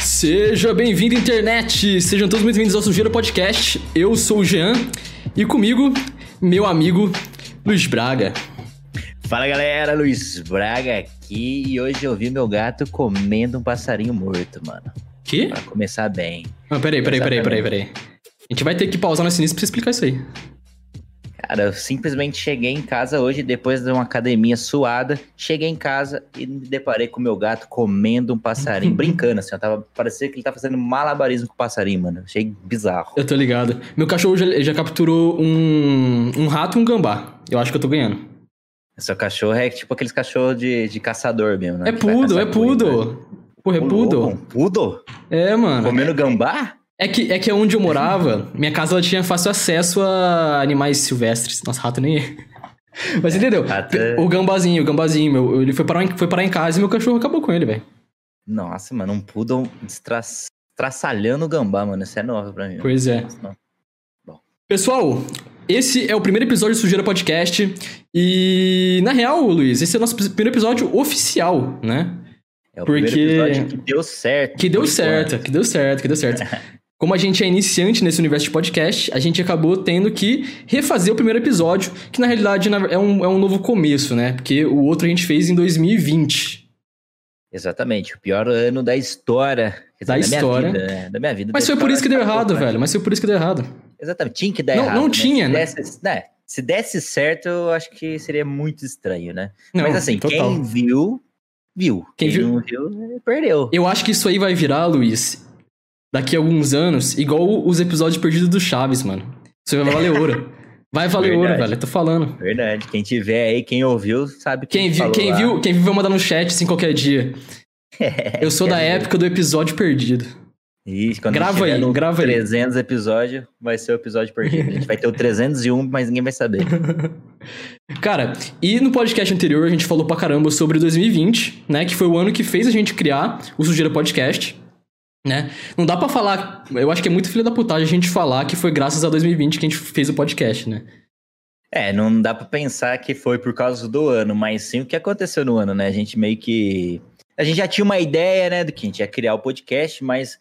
Seja bem-vindo, internet! Sejam todos muito bem-vindos ao Sujeira Podcast. Eu sou o Jean e comigo, meu amigo Luiz Braga. Fala galera, Luiz Braga aqui e hoje eu vi meu gato comendo um passarinho morto, mano. Que? Pra começar bem. Não, peraí, peraí, peraí, peraí, peraí. A gente vai ter que pausar nesse início pra você explicar isso aí. Cara, eu simplesmente cheguei em casa hoje, depois de uma academia suada, cheguei em casa e me deparei com meu gato comendo um passarinho, brincando assim, ó, tava, parecia que ele tava fazendo malabarismo com o passarinho, mano, achei bizarro. Eu tô ligado. Meu cachorro já, já capturou um, um rato e um gambá. Eu acho que eu tô ganhando. Seu cachorro é tipo aqueles cachorros de, de caçador mesmo, né? É pudo, é pudo. coisa. Porra, é pudo. pudo? É, mano. Comendo gambá? É que, é que onde eu morava, minha casa ela tinha fácil acesso a animais silvestres. Nossa, rato nem é. Mas entendeu? rato é- O gambazinho, o gambazinho, meu, ele foi parar, em, foi parar em casa e meu cachorro acabou com ele, velho. Nossa, mano, um poodle estra- estraçalhando o gambá, mano. Isso é novo pra mim. Pois é. Não. Pessoal, esse é o primeiro episódio do Sujeira Podcast. E, na real, Luiz, esse é o nosso primeiro episódio oficial, né? É o Porque- primeiro episódio que deu certo. Que deu certo, que deu certo, que deu certo. Como a gente é iniciante nesse universo de podcast, a gente acabou tendo que refazer o primeiro episódio, que na realidade é um, é um novo começo, né? Porque o outro a gente fez em 2020. Exatamente, o pior ano da história. Quer Da dizer, história. minha vida, né? Da minha vida. Mas da foi por isso que deu errado, né? velho. Mas foi por isso que deu errado. Exatamente, tinha que dar Não- errado. não né? tinha, se né? Desse, né? Se desse certo, eu acho que seria muito estranho, né? Não, Mas assim, total. quem viu, viu. Quem Quem, viu- não viu, perdeu. Eu acho que isso aí vai virar, Luiz, daqui a alguns anos, igual os episódios perdidos do Chaves, mano. Isso aí vai valer ouro. Vai valer ouro, Verdade. velho. Eu tô falando. Verdade. Quem tiver aí, quem ouviu, sabe Quem, viu, falou quem, lá. viu, quem viu vai mandar no chat assim qualquer dia. Eu sou da época do episódio perdido. Isso, quando Grava aí, no grava aí. 300 episódio, vai ser o episódio perdido. A gente vai ter o 301, mas ninguém vai saber. Cara, e no podcast anterior a gente falou pra caramba sobre 2020, né? Que foi o ano que fez a gente criar o Sujeira Podcast, né? Não dá pra falar, eu acho que é muito filha da putagem a gente falar que foi graças a 2020 que a gente fez o podcast, né? É, não dá pra pensar que foi por causa do ano, mas sim o que aconteceu no ano, né? A gente meio que. A gente já tinha uma ideia, né, do que a gente ia criar o podcast, mas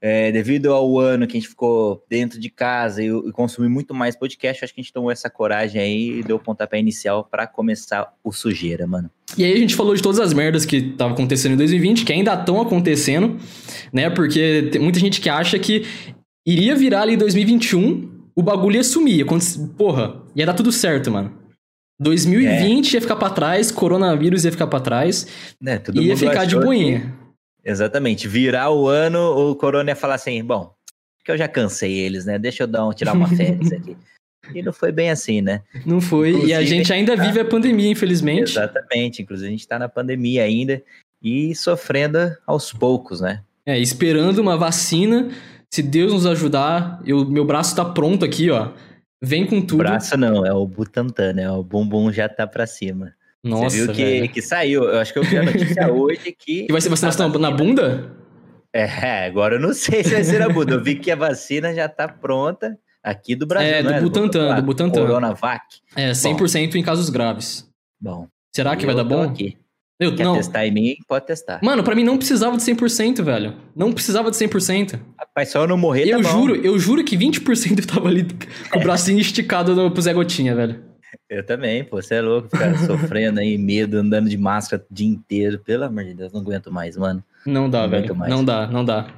é, devido ao ano que a gente ficou dentro de casa e, e muito mais podcast, acho que a gente tomou essa coragem aí e deu o pontapé inicial pra começar o sujeira, mano. E aí a gente falou de todas as merdas que estavam acontecendo em 2020, que ainda estão acontecendo, né? Porque tem muita gente que acha que iria virar ali 2021, o bagulho ia sumir. aconte- Porra, ia dar tudo certo, mano. 2020 ia ficar pra trás, coronavírus ia ficar pra trás, Né, todo ia ficar de boinha. que- exatamente. Virar o ano, o Corona ia falar assim: bom, que eu já cansei eles, né? Deixa eu dar um, tirar uma férias aqui. E não foi bem assim, né? Não foi. E a Inclusive, gente ainda tá. vive a pandemia, infelizmente. Exatamente. Inclusive, a gente tá na pandemia ainda e sofrendo aos poucos, né? É, esperando uma vacina. Se Deus nos ajudar, eu, meu braço tá pronto aqui, ó. Vem com tudo. Braço não, é o Butantan, né? O bumbum já tá pra cima. Nossa, Você viu que, velho. que saiu? Eu acho que eu vi a notícia hoje que. E vai ser vacinação na, na bunda? É, agora eu não sei se vai ser na bunda. Eu vi que a vacina já tá pronta aqui do Brasil. É, do Butantan, lá, do Butantan. Coronavac. É, 100% em casos graves. Bom. Será que vai eu dar bom? Aqui. Eu, Quer não. testar em mim? Pode testar. Mano, pra mim não precisava de 100%, velho. Não precisava de 100%. Rapaz, só eu não morrer, eu tá bom. juro, eu juro que 20% tava ali com o bracinho esticado no, pro Zé Gotinha, velho. Eu também, pô. Você é louco, ficar sofrendo aí, medo, andando de máscara o dia inteiro. Pelo amor de Deus, não aguento mais, mano. Não dá, Não velho. Não dá, não dá.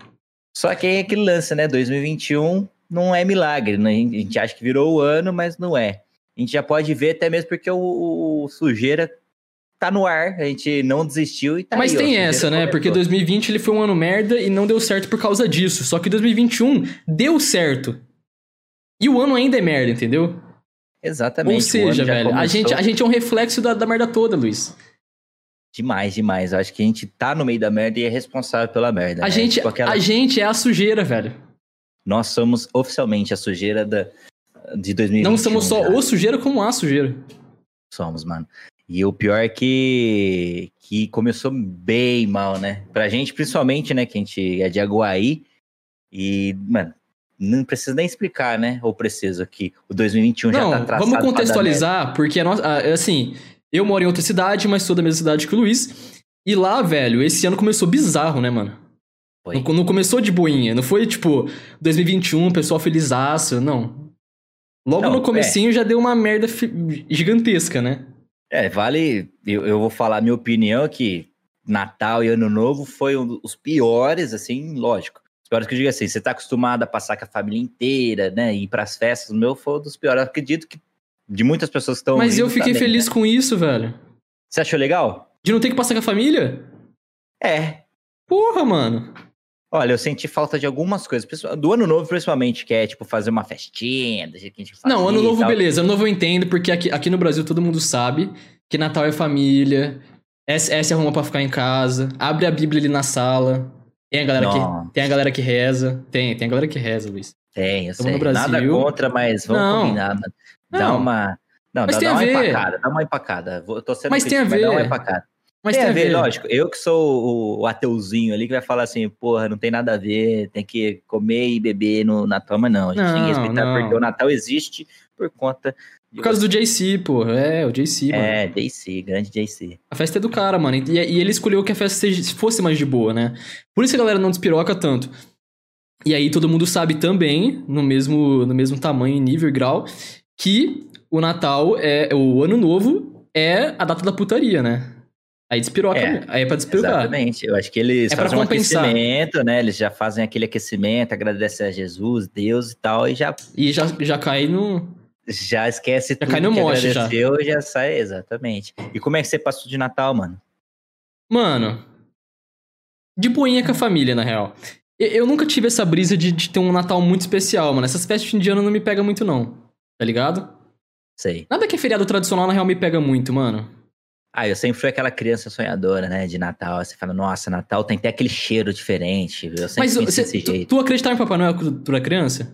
Só que é aquele lance, né? 2021 não é milagre, né? A gente- acha que virou o ano, mas não é. A gente já pode ver até mesmo porque o, o- sujeira tá no ar, a gente não desistiu e tá Mas aí, tem essa, né? começou. Porque 2020 ele foi um ano merda e não deu certo por causa disso. Só que 2021 deu certo. E o ano ainda é merda, entendeu? Exatamente. Ou seja, velho, a gente, a gente é um reflexo da, da merda toda, Luiz. Demais, demais. Eu acho que a gente tá no meio da merda e é responsável pela merda. A, né? gente, Tipo aquela- a gente é a sujeira, velho. Nós somos oficialmente a sujeira da, de 2021. Não somos só já. o sujeira como a sujeira. Somos, mano. E o pior é que, que começou bem mal, né? Pra gente, principalmente, né? Que a gente é de Aguaí. E, mano, não precisa nem explicar, né? Ou preciso aqui. O 2021 Não, já tá traçado. vamos contextualizar, porque a nossa, a- assim, Eu moro em outra cidade, mas sou da mesma cidade que o Luiz. E lá, velho, esse ano começou bizarro, né, mano? Não, não começou de boinha, não foi tipo 2021, pessoal felizaço, não. Logo Não, no comecinho já deu uma merda gigantesca, né? É, vale. Eu, eu vou falar a minha opinião que Natal e Ano Novo foi um dos piores, assim, lógico. Os piores que eu digo assim, você tá acostumado a passar com a família inteira, né? Ir pras festas, o meu foi um dos piores. Eu acredito que de muitas pessoas que estão. Mas eu fiquei também, feliz né? com isso, velho. Você achou legal? De não ter que passar com a família? É. Porra, mano. Olha, eu senti falta de algumas coisas, do ano novo principalmente, que é tipo fazer uma festinha, do jeito que a gente fazia Não, ano novo, beleza. Ano novo eu entendo, porque aqui, aqui no Brasil todo mundo sabe que Natal é família. Essa, essa é arruma pra ficar em casa. Abre a Bíblia ali na sala. Tem a galera, Nossa. que, tem a galera que reza. Tem, tem a galera que reza, Luiz. Tem, eu sei. no Brasil. Nada contra, mas vamos Não. combinar. Dá Não. uma. Não, Mas dá, tem dá a uma ver. empacada, dá uma empacada. Eu tô sendo Mas tem a crítico, Dá uma ver. empacada. Mas tem, a ver, lógico. Eu que sou o, o ateuzinho ali que vai falar assim, porra, não tem nada a ver, tem que comer e beber no Natal, mas não, a gente tem que Não, respeitar, não. porque o Natal existe por conta Por causa do JC, pô. É, o JC, mano. É, JC, grande JC. A festa é do cara, mano. E, e ele escolheu que a festa seja- fosse mais de boa, né? Por isso a galera não despiroca tanto. E aí todo mundo sabe também, no mesmo, no mesmo tamanho, nível e grau, que o Natal é. O Ano Novo é a data da putaria, né? Aí despiroca. É, aí é pra despirocar. Exatamente. Eu acho que eles É fazem um aquecimento, né? Eles já fazem aquele aquecimento, agradecem a Jesus, Deus e tal, e já, E já, já cai no. já esquece tudo cai no que moche, já. agradeceu e já sai, exatamente. E como é que você passou de Natal, mano? Mano. De boinha com a família, na real. Eu, eu nunca tive essa brisa de, de ter um Natal muito especial, mano. Essas festas de fim de ano não me pega muito, não. Tá ligado? Sei. Nada que é feriado tradicional, na real, me pega muito, mano. Ah, eu sempre fui aquela criança sonhadora, né, de Natal. Você fala, nossa, Natal tem até aquele cheiro diferente. Eu sempre Mas você- tu, tu acreditava em Papai Noel quando tu era criança?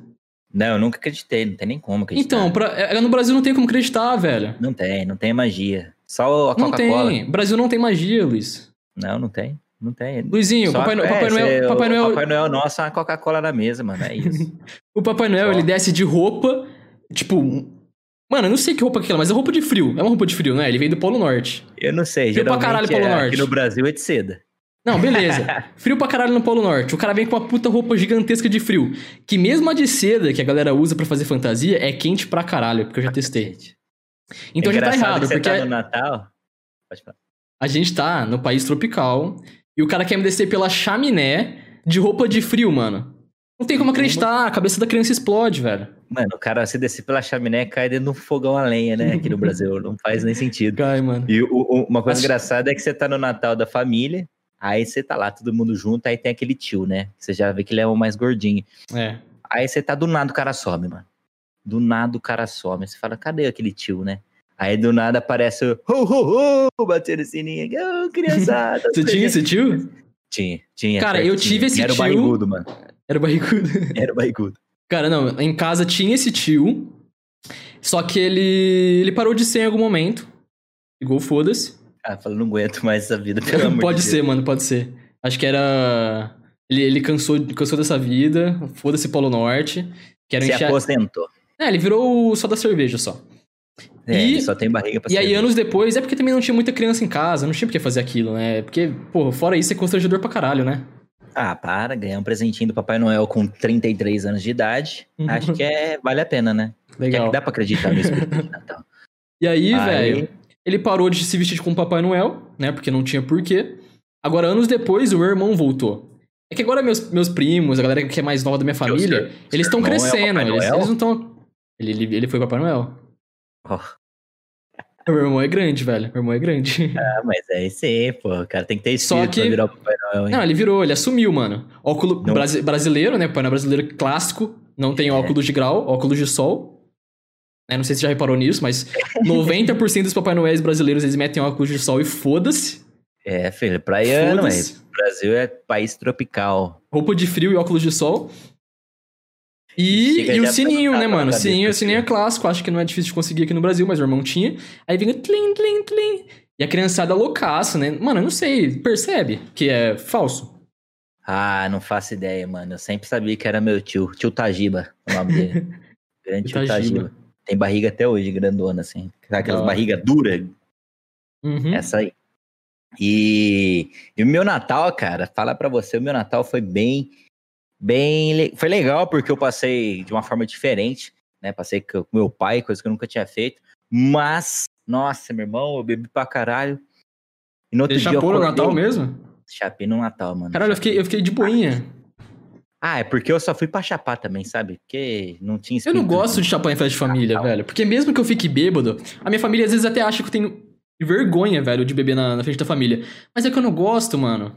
Não, eu nunca acreditei, não tem nem como acreditar. Então, pra- é, no Brasil não tem como acreditar, velho. Não tem, não tem magia. Só a Não Coca-Cola. tem. Brasil não tem magia, Luiz. Não, não tem. Não tem. Luizinho, Só- Papai, No- é, Papai Noel, Papai o Noel, Papai Noel nosso é uma Coca-Cola na mesa, mano. É isso. o Papai Noel, Só. ele desce de roupa, tipo, mano, eu não sei que roupa que é aquela, mas é roupa de frio. É uma roupa de frio, né? Ele vem do Polo Norte. Eu não sei. Frio pra Geralmente caralho, Polo é, Norte. aqui no Brasil é de seda. Não, beleza. frio pra caralho no Polo Norte. O cara vem com uma puta roupa gigantesca de frio. Que mesmo a de seda que a galera usa pra fazer fantasia é quente pra caralho, porque eu já testei. Então é já tá errado, porque tá no Natal. Pode falar. a gente tá no país tropical e o cara quer me descer pela chaminé de roupa de frio, mano. Não tem como acreditar, a cabeça da criança explode, velho. Mano, o cara se descer pela chaminé cai dentro de um fogão a lenha, né? Aqui no Brasil. Não faz nem sentido. Cai, mano. E o- o- uma coisa Mas- engraçada é que você tá no Natal da família, aí você tá lá, todo mundo junto, aí tem aquele tio, né? Você já vê que ele é o mais gordinho. É. Aí você tá do nada o cara some, mano. Do nada o cara some. Você fala, cadê aquele tio, né? Aí do nada aparece o ho, ho, ho, batendo sininho. Ô, criançada. Você tinha esse tio? Tinha, tinha. Cara, eu pertinho. tive esse E Era o tio- barrigudo, mano. Era barrigudo. Era o barrigudo. Cara, não, em casa tinha esse tio, só que ele ele parou de ser em algum momento. Igual foda-se. Ah, fala, não aguento mais essa vida, pelo amor Pode de ser, mano, pode ser. Acho que era. Ele, ele cansou, cansou dessa vida, foda-se Polo Norte. Que era Deus. Se encher... aposentou. É, ele virou só da cerveja só. É, E- só tem barriga pra E aí, anos depois, é porque também não tinha muita criança em casa, não tinha por que fazer aquilo, né? Porque, pô, fora isso é constrangedor pra caralho, né? Ah, para, ganhar um presentinho do Papai Noel com 33 anos de idade. Uhum. Acho que é, vale a pena, né? Que é Legal. que dá pra acreditar no espírito de Natal. E aí, Aí- velho, ele parou de se vestir como Papai Noel, né? Porque não tinha porquê. Agora, anos depois, o meu irmão voltou. É que agora meus, meus primos, a galera que é mais nova da minha família, seu- eles estão é o crescendo. Papai eles, eles não estão. Ele, ele, ele foi Papai Noel. Oh, Meu irmão é grande, velho. Meu irmão é grande. ah, mas é isso aí, pô. O cara tem que ter Só espírito que- pra virar o Papai Noel, hein? Não, ele virou, ele assumiu, mano. Óculo Não. brasi- brasileiro, né? Papai Noel brasileiro clássico. Não tem É. óculos de grau, óculos de sol. Né, Não sei se você já reparou nisso, mas 90% dos Papai Noéis brasileiros eles metem óculos de sol e foda-se. É, filho, praiano, mas o Brasil é país tropical. Roupa de frio e óculos de sol. E, e o já sininho, né, mano? O cabeça, sininho, o assim. sininho é clássico, acho que não é difícil de conseguir aqui no Brasil, mas o irmão tinha. Aí vinha tlim, tlim, tlim. E a criançada loucaça, né? Mano, eu não sei, percebe que é falso. Ah, não faço ideia, mano. Eu sempre sabia que era meu tio. Tio Tajiba, o nome dele. Grande tio Tajiba. Tajiba. Tem barriga até hoje, grandona, assim. Aquelas hora. barrigas duras. Uhum. Essa aí. E, e o meu Natal, cara, falar pra você, o meu Natal foi bem, bem, foi legal porque eu passei de uma forma diferente, né? Passei com meu pai, coisa que eu nunca tinha feito. Mas, nossa, meu irmão, eu bebi pra caralho. E no outro Deixa dia pôr no Natal mesmo? Chapei no Natal, mano. Caralho, eu fiquei, eu fiquei de boinha. Ah, é porque eu só fui pra chapar também, sabe? Porque não tinha Eu não gosto de chapar em festa de família, velho. Porque mesmo que eu fique bêbado, a minha família às vezes até acha que eu tenho vergonha, velho, de beber na, na frente da família. Mas é que eu não gosto, mano.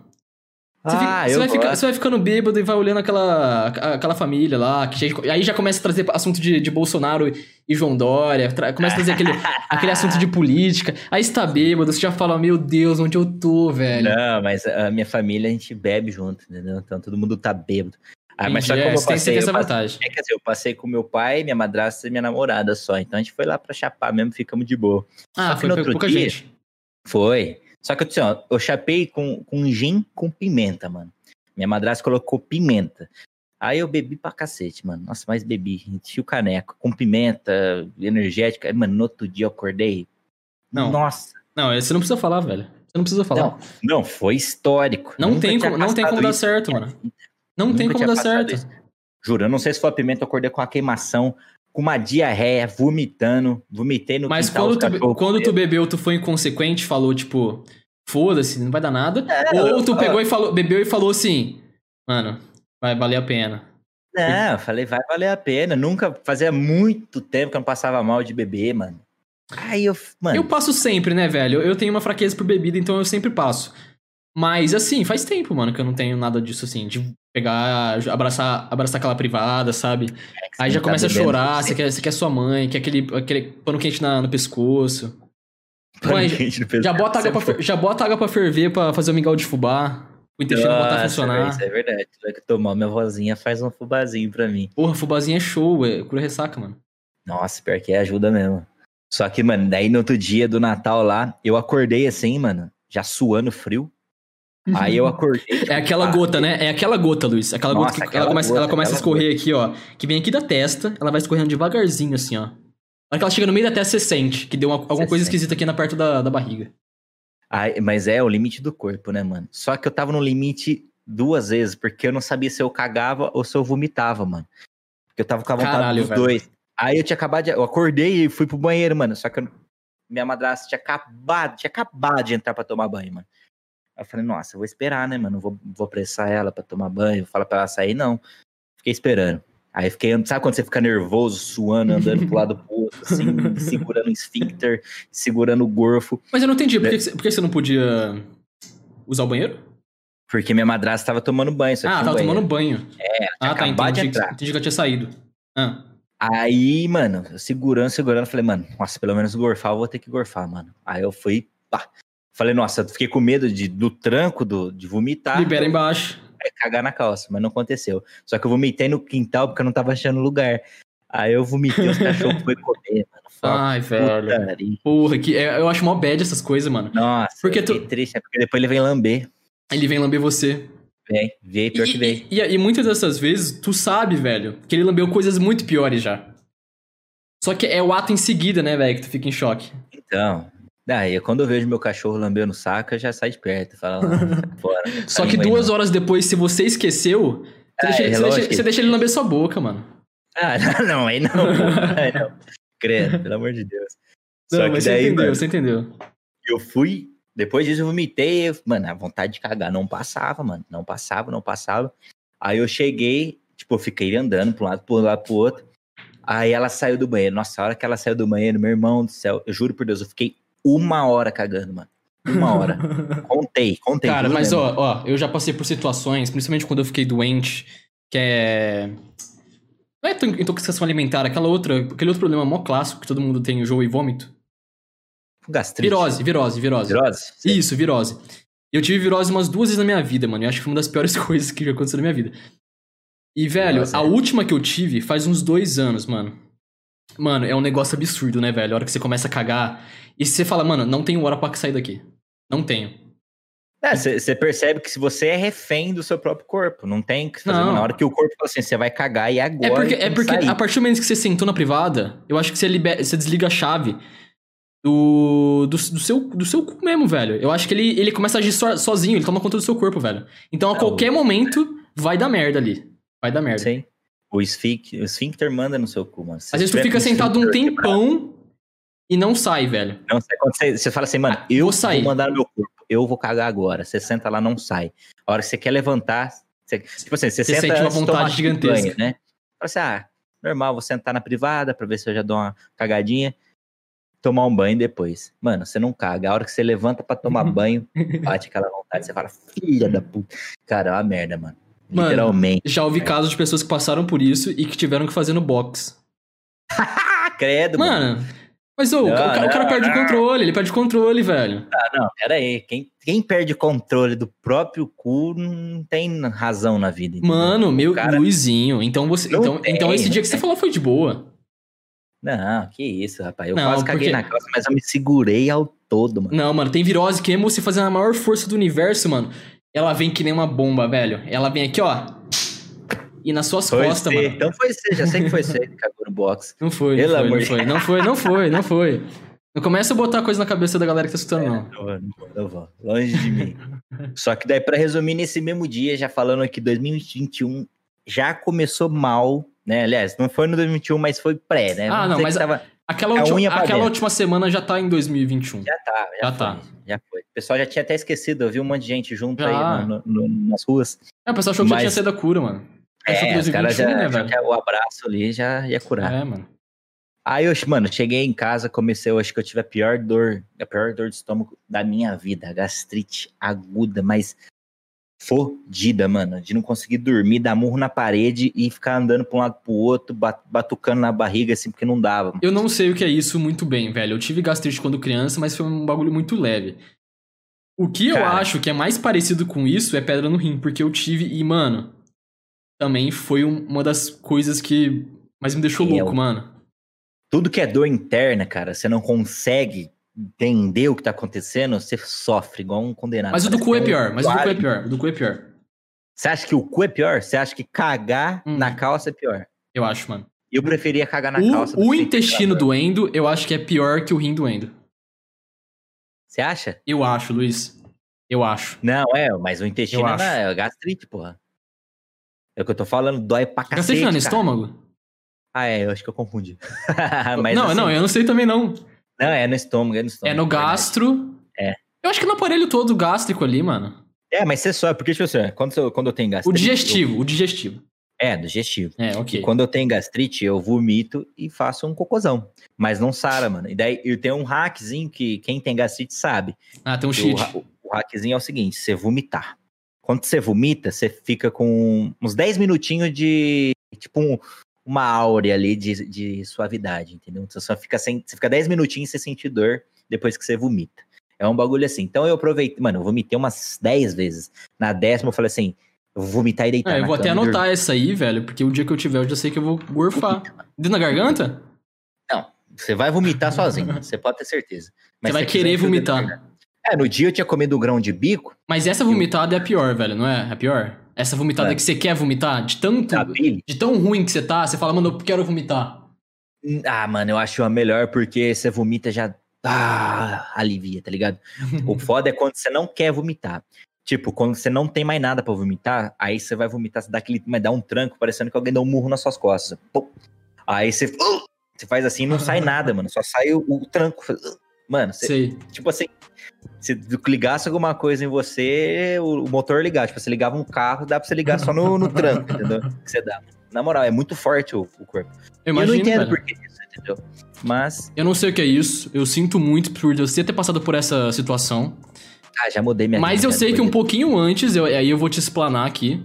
Você, fica- Ah, você eu vai ficar- você vai ficando bêbado e vai olhando aquela, aquela família lá. Que já- aí já começa a trazer assunto de, de Bolsonaro e João Dória. tra- começa a trazer aquele, aquele assunto de política. Aí você tá bêbado, você já fala, meu Deus, onde eu tô, velho? Não, mas a minha família a gente bebe junto, entendeu? Então todo mundo tá bêbado. Ah, mas só como é, eu você tem- você passei, tem eu essa passei- vantagem. é, quer dizer, eu passei com meu pai, minha madrasta e minha namorada só. Então a gente foi lá pra chapar mesmo, ficamos de boa. Ah, que foi foi pouca dia- gente. Foi. Só que assim, ó, eu chapei com, com gin com pimenta, mano. Minha madrasta colocou pimenta. Aí eu bebi pra cacete, mano. Nossa, mas bebi. Enchi o caneco. Com pimenta, energética. Aí, Mano, no outro dia eu acordei. Não. Nossa. Não, você não precisa falar, velho. Você não precisa falar. Não, não, foi histórico. Não Nunca tem como- não tem como dar certo, mano. Não Nunca tem como dar certo. isso. Juro, eu não sei se foi a pimenta, eu acordei com uma queimação, com uma diarreia, vomitando, vomitei no Mas quando tu, quando tu bebeu, tu foi inconsequente, falou, tipo, foda-se, não vai dar nada. Ou tu eu- pegou e falou, bebeu e falou assim, mano, vai valer a pena. Não, eu falei, vai valer a pena. Nunca, fazia muito tempo que eu não passava mal de beber, mano. Aí eu, mano, Eu passo sempre, né, velho? Eu tenho uma fraqueza por bebida, então eu sempre passo. Mas, assim, faz tempo, mano, que eu não tenho nada disso, assim, de pegar, abraçar, abraçar aquela privada, sabe? Aí já tá começa a chorar, você quer, você quer sua mãe, quer aquele, aquele pano quente na- no pescoço. Pano Mãe, quente no Já pescoço. bota, água pra, já bota água pra ferver pra fazer o mingau de fubá. O intestino voltar a Nossa, funcionar. Isso é verdade. Vai que tomar, minha vozinha faz um fubazinho pra mim. Porra, fubazinho é show, é cura ressaca, mano. Nossa, pior que ajuda mesmo. Só que, mano, daí no outro dia do Natal lá, eu acordei assim, mano, já suando frio. Aí eu acordei. tipo, É aquela ah, gota, né? É aquela gota, Luiz. Aquela Nossa, gota que aquela ela começa, gota, ela começa a escorrer aqui, ó. Que vem aqui da testa, ela vai escorrendo devagarzinho, assim, ó. Na hora que ela chega no meio da testa, você sente que deu uma- alguma Você coisa sente. esquisita aqui na perto da, da barriga. Ai, mas é o limite do corpo, né, mano? Só que eu tava no limite duas vezes, porque eu não sabia se eu cagava ou se eu vomitava, mano. Porque eu tava com a vontade Caralho, dos velho. dois. Aí eu tinha acabado de. Eu acordei e fui pro banheiro, mano. Só que eu- minha madrasta tinha acabado, tinha acabado de entrar pra tomar banho, mano. Eu falei, nossa, eu vou esperar, né, mano? Vou, vou apressar ela pra tomar banho, vou falar pra ela sair, não. Fiquei esperando. Aí fiquei, sabe quando você fica nervoso, suando, andando pro lado pro outro, assim, segurando o esfíncter, segurando o gorfo. Mas eu não entendi, por que, você- por que você não podia usar o banheiro? Porque minha madrasta tava tomando banho. Só Ah, tava banheiro. tomando banho. É, ah, tá, acabado de entendi, entrar. entendi que eu tinha saído. Ah. Aí, mano, segurando, segurando, falei, mano, nossa, pelo menos gorfar, eu vou ter que gorfar, mano. Aí eu fui, pá. Falei, nossa, eu fiquei com medo de, do tranco, do, de vomitar. Libera embaixo. Aí cagar na calça, mas não aconteceu. Só que eu vomitei no quintal porque eu não tava achando lugar. Aí eu vomitei, os cachorros foram comer, mano. Ai, velho. putaria. Porra, que, é- eu acho mó bad essas coisas, mano. Nossa, Porque tu- triste, é porque depois ele vem lamber. Ele vem lamber você. Vem, veio, pior E, que veio. e, e, e muitas dessas vezes, tu sabe, velho, que ele lambeu coisas muito piores já. Só que é o ato em seguida, né, velho, que tu fica em choque. Então, daí quando eu vejo meu cachorro lambendo o saco, eu já saio de perto. Falo, "Ah, fora. Só que duas não." horas depois, se você esqueceu, você, Ah, deixa, é ele- você, deixa, que- você deixa ele lamber sua boca, mano. Ah, não, não, aí não. Aí não. Credo, pelo amor de Deus. Não, Só que mas daí, você entendeu, mano, você entendeu. eu fui, depois disso eu vomitei, eu- mano, a vontade de cagar não passava, mano, não passava, não passava. Aí eu cheguei, tipo, eu fiquei andando pra um lado, pro lado, pro outro. Aí ela saiu do banheiro. Nossa, a hora que ela saiu do banheiro, meu irmão do céu, eu juro por Deus, eu fiquei uma hora cagando, mano. Uma hora. contei, contei. Cara, mas ó, ó, eu já passei por situações, principalmente quando eu fiquei doente, que é. Não é intoxicação alimentar, aquela outra, aquele outro problema mó clássico que todo mundo tem, enjoo e vômito. Gastrite. Virose, virose, virose. Virose? Isso, virose. Eu tive virose umas duas vezes na minha vida, mano. Eu acho que foi uma das piores coisas que já aconteceu na minha vida. E, velho, Nossa, a é. última que eu tive faz uns dois anos, mano. Mano, é um negócio absurdo, né, velho? A hora que você começa a cagar e você fala, mano, não tenho hora pra sair daqui. Não tenho. Você percebe que se você é refém do seu próprio corpo, não tem que fazer. Não. Na hora que o corpo fala assim, você vai cagar e agora. É porque, é que porque a partir do momento que você sentou na privada, eu acho que você, libera, você desliga a chave. do, do, do seu, do seu cu mesmo, velho. Eu acho que ele, ele começa a agir so- sozinho, ele toma conta do seu corpo, velho. Então a Não, qualquer momento vai dar merda ali. Vai dar merda. Sei. O esfíncter, o esfíncter manda no seu cu, mano. Às vezes tu fica sentado um tempão e não sai, velho. Não, sai. quando você, você fala assim, mano, Ah, eu vou vou, sair. mandar no meu corpo, eu vou cagar agora. Você senta lá, não sai. A hora que você quer levantar, você, tipo assim, você, Você senta sente uma vontade gigantesca. banho, né? Fala assim, ah, normal, vou sentar na privada pra ver se eu já dou uma cagadinha. Tomar um banho depois. Mano, você não caga. A hora que você levanta pra tomar banho, bate aquela vontade. Você fala, filha da puta. Cara, é uma merda, mano. Mano, Literalmente. Já ouvi casos de pessoas que passaram por isso e que tiveram que fazer no box. Credo, mano. Mano, mas ô, o, Não, ca- o cara não, perde o não. controle, ele perde o controle, velho. Ah, não, pera aí. Quem, quem perde o controle do próprio cu não tem razão na vida. entendeu? Mano, meu cara- Luizinho, então você. Não Então, tem, então esse não dia que você tem. falou foi de boa. Não, que isso, rapaz. Eu Não, quase caguei porque- na calça, mas eu me segurei ao todo, mano. Não, mano, tem virose que mesmo você fazendo a maior força do universo, mano, ela vem que nem uma bomba, velho. Ela vem aqui, ó. E nas suas Foi costas, você. mano. Então foi você, já sei que foi você que cagou no box. Não foi, Pelo não foi, não foi, não foi, não foi, não foi. Não começa a botar coisa na cabeça da galera que tá escutando, não. Não vou, não vou, não vou. Longe de mim. Só que daí, pra resumir, nesse mesmo dia, já falando que 2021 já começou mal, né? Aliás, não foi no 2021, mas foi pré, né? Ah, não, dizer mas tava- Aquela, A última, aquela última semana já tá em 2021. Já tá, já, Já foi, tá. Já foi. O pessoal já tinha até esquecido, eu vi um monte de gente junto Já. aí no- no- no- nas ruas. É, o pessoal achou que já Mas- tinha saído da cura, mano. Achou É, os caras já, né, já velho? o abraço ali já ia curar. É, mano. Aí eu, mano, cheguei em casa, comecei, eu acho que eu tive a pior dor, a pior dor de estômago da minha vida, gastrite aguda, mas fodida, mano, de não conseguir dormir, dar murro na parede e ficar andando pra um lado pro outro, bat- batucando na barriga, assim, porque não dava. Eu não sei o que é isso muito bem, velho. Eu tive gastrite quando criança, mas foi um bagulho muito leve. O que eu Cara. acho que é mais parecido com isso é pedra no rim, porque eu tive e, mano, também foi um- uma das coisas que mais me deixou Sim, louco, eu- mano. Tudo que é dor interna, cara, você não consegue entender o que tá acontecendo, você sofre igual um condenado. Mas o do cu é um pior, mas o do cu é pior, o do cu é pior. Você acha que o cu é pior? Você acha que cagar Hum. na calça é pior? Eu acho, mano. Eu preferia cagar na calça. O, do o intestino doendo, eu acho que é pior que o rim doendo. Você acha? Eu acho, Luiz. Eu acho. Não, é, mas o intestino é, é gastrite, porra. É o que eu tô falando, dói pra cacete, Gastrite não é no estômago? Ah, é, eu acho que eu confundi. Mas, não, assim, não, eu não sei também não. Não, é no estômago, é no estômago. É no gastro. É. Eu acho que no aparelho todo gástrico ali, mano. É, mas você só, porque, tipo assim, quando eu, quando eu tenho O gastrite... digestivo, o digestivo. eu- é, digestivo. É, E ok. quando eu tenho gastrite, eu vomito e faço um cocôzão. Mas não sara, mano. E daí eu tenho um hackzinho que quem tem gastrite sabe. Ah, tem um O, cheat. o, o hackzinho é o seguinte: você vomitar. Quando você vomita, você fica com uns 10 minutinhos de. Tipo, um- uma áurea ali de, de suavidade, entendeu? Você só fica sem. Você fica 10 minutinhos sem sentir dor depois que você vomita. É um bagulho assim. Então eu aproveitei. Mano, eu vomitei umas 10 vezes. Na décima eu falei assim: eu vou vomitar e deitar. É, eu vou até e dormir. anotar essa aí, velho, porque o dia que eu tiver, eu já sei que eu vou gorfar. Dentro da garganta? Você vai vomitar sozinho, você pode ter certeza. Você vai querer vomitar. É, no dia eu tinha comido um grão de bico, Mas essa vomitada é a pior, velho, não é? É a pior? Essa vomitada É. que você quer vomitar, de tanto. bile. De tão ruim que você tá, você fala, mano, eu quero vomitar. Ah, mano, eu acho a melhor porque você vomita já ah, alivia, tá ligado? O foda é quando você não quer vomitar. Tipo, quando você não tem mais nada pra vomitar, aí você vai vomitar, você dá aquele, mas dá um tranco, parecendo que alguém dá um murro nas suas costas. Pum. Aí você, uh, você faz assim e não sai nada, mano. Só sai o, o tranco. Mano, você, tipo assim, se ligasse alguma coisa em você, o, o motor ligar. Tipo, você ligava um carro, dá pra você ligar só no, no tranco, entendeu? Que você dá. Na moral, é muito forte o, o corpo. Eu E eu não imagino, entendo velho. por que isso, entendeu? Mas, Eu não sei o que é isso. Eu sinto muito por você ter passado por essa situação. ah, já mudei minha Mas eu sei que um pouquinho antes, eu- aí eu vou te explanar aqui.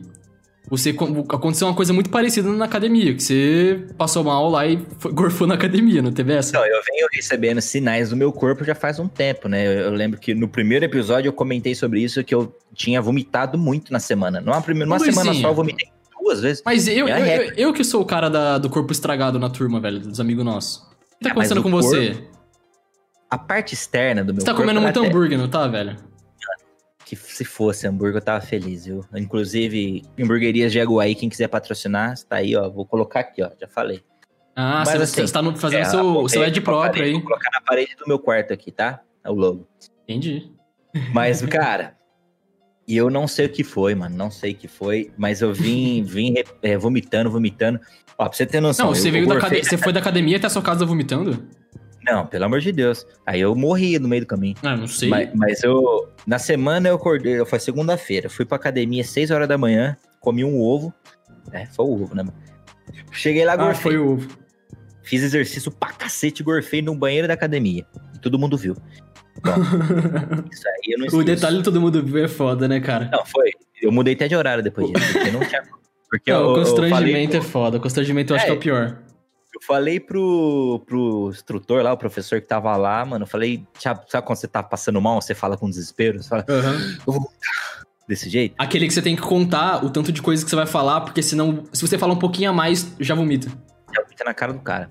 Você con- aconteceu uma coisa muito parecida na academia, que você passou mal lá e foi, gorfou na academia, não teve essa? Então, eu venho recebendo sinais do meu corpo já faz um tempo, né? Eu, eu lembro que no primeiro episódio eu comentei sobre isso, que eu tinha vomitado muito na semana. Numa, primeira, numa Luizinho. semana só eu vomitei duas vezes. Mas eu, eu, eu, eu que sou o cara da- do corpo estragado na turma, velho, dos amigos nossos. O que tá Ah, acontecendo com você? A parte externa do meu Você tá corpo... comendo ela muito até- hambúrguer, não tá, velho? Que se fosse hambúrguer, eu tava feliz, viu? Inclusive, hamburguerias de Aguaí, quem quiser patrocinar, tá aí, ó. Vou colocar aqui, ó. Já falei. Ah, Mas você, assim, você tá no- fazendo É, seu, seu ad próprio aí. Vou colocar na parede do meu quarto aqui, tá? É o logo. Entendi. Mas, cara, e eu não sei o que foi, mano. Não sei o que foi, mas eu vim, vim é, vomitando, vomitando. Ó, pra você ter noção. Não, você veio da academia. Você foi da academia até a sua casa vomitando? Não, pelo amor de Deus. Aí eu morri no meio do caminho. Ah, não sei. Mas, mas eu. Na semana eu acordei, foi segunda-feira. Fui pra academia às 6 horas da manhã, comi um ovo. É, foi o ovo, né? mano? Cheguei lá, ah, gorfei. foi o ovo. Fiz exercício pra cacete, gorfei no banheiro da academia. E todo mundo viu. Bom, isso aí eu não o esqueço. detalhe todo mundo viu é foda, né, cara? Não, foi. Eu mudei até de horário depois disso, porque não tinha. Porque Não, eu, o eu falei, constrangimento é foda. O constrangimento eu acho É. que é o pior. Eu falei pro, pro instrutor lá, o professor que tava lá, mano. Eu falei, sabe, sabe quando você tá passando mal, você fala com desespero? Você fala desse jeito? Aquele que você tem que contar o tanto de coisa que você vai falar, porque senão, se você falar um pouquinho a mais, já vomita. Já vomita na cara do cara.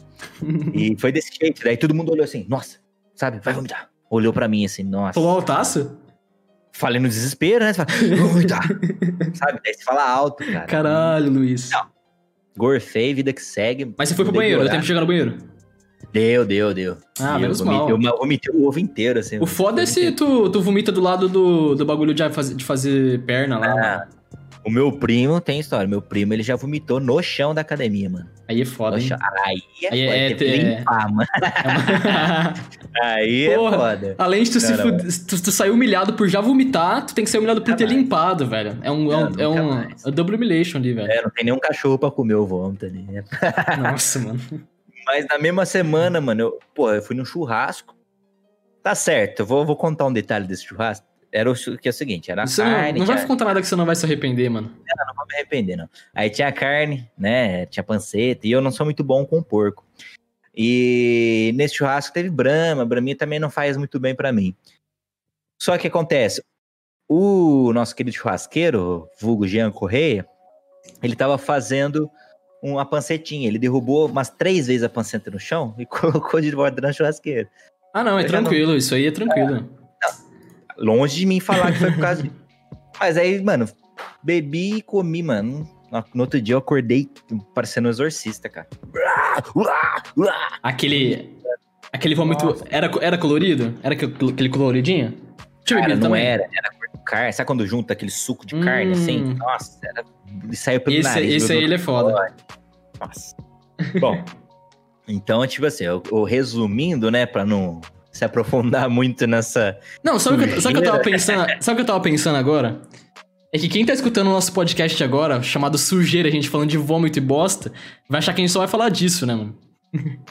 E foi desse jeito. Daí todo mundo olhou assim, nossa, sabe, vai vomitar. Olhou pra mim assim, nossa. Falou altaço? Falei no desespero, né? Você fala, vou vomitar. sabe? Daí você fala alto, cara. Caralho, Luiz. Não. Gorfei, vida que segue. Mas você foi pro banheiro, deu tempo de chegar no banheiro. Deu, deu, deu. Ah, E eu menos vomitei, mal. Eu vomitei o ovo inteiro, assim. O foda é se tu, tu vomita do lado do, do bagulho de fazer, de fazer perna lá. Ah. O meu primo tem história. Meu primo, ele já vomitou no chão da academia, mano. Aí é foda, hein? Aí é, Aí foda, é- que é- limpar, mano. Aí é Porra. foda. Além de tu, se fuder- tu, tu sair humilhado por já vomitar, tu tem que ser humilhado por ter mais. limpado, velho. É um, é um, Não, é um, é um double humiliation ali, velho. É, não tem nenhum cachorro pra comer o vômito ali. né? Nossa, mano. Mas na mesma semana, mano, eu, pô, eu fui num churrasco. Tá certo, eu vou, vou contar um detalhe desse churrasco. Era o que é o seguinte, era Você não, carne, não vai tinha- contar nada que você não vai se arrepender, mano. não vou me arrepender, não. Aí tinha carne, né? Tinha panceta, e eu não sou muito bom com porco. E nesse churrasco teve brama, braminha também não faz muito bem pra mim. Só que acontece, o nosso querido churrasqueiro, vulgo Jean Correia, ele tava fazendo uma pancetinha. Ele derrubou umas três vezes a panceta no chão e colocou de volta na churrasqueira. Ah, não, é Eu já não- tranquilo. Isso aí é tranquilo. Longe de mim falar que foi por causa disso. Mas aí, mano, bebi e comi, mano. No outro dia eu acordei parecendo um exorcista, cara. Aquele. Aquele vômito. Nossa. Era, era colorido? Era aquele coloridinho? Cara, não também? era, era cor de carne. Sabe quando junta aquele suco de carne Hum. assim? Nossa, era... saiu pelo Esse, nariz. esse aí ele é foda. Nossa. Bom, então, tipo assim, eu, eu resumindo, né, pra não se aprofundar muito nessa. Não, sabe o que, eu- sabe o que eu tava pensando? Sabe o que eu tava pensando agora? É que quem tá escutando o nosso podcast agora, chamado Sujeira, a gente falando de vômito e bosta, vai achar que a gente só vai falar disso, né, mano?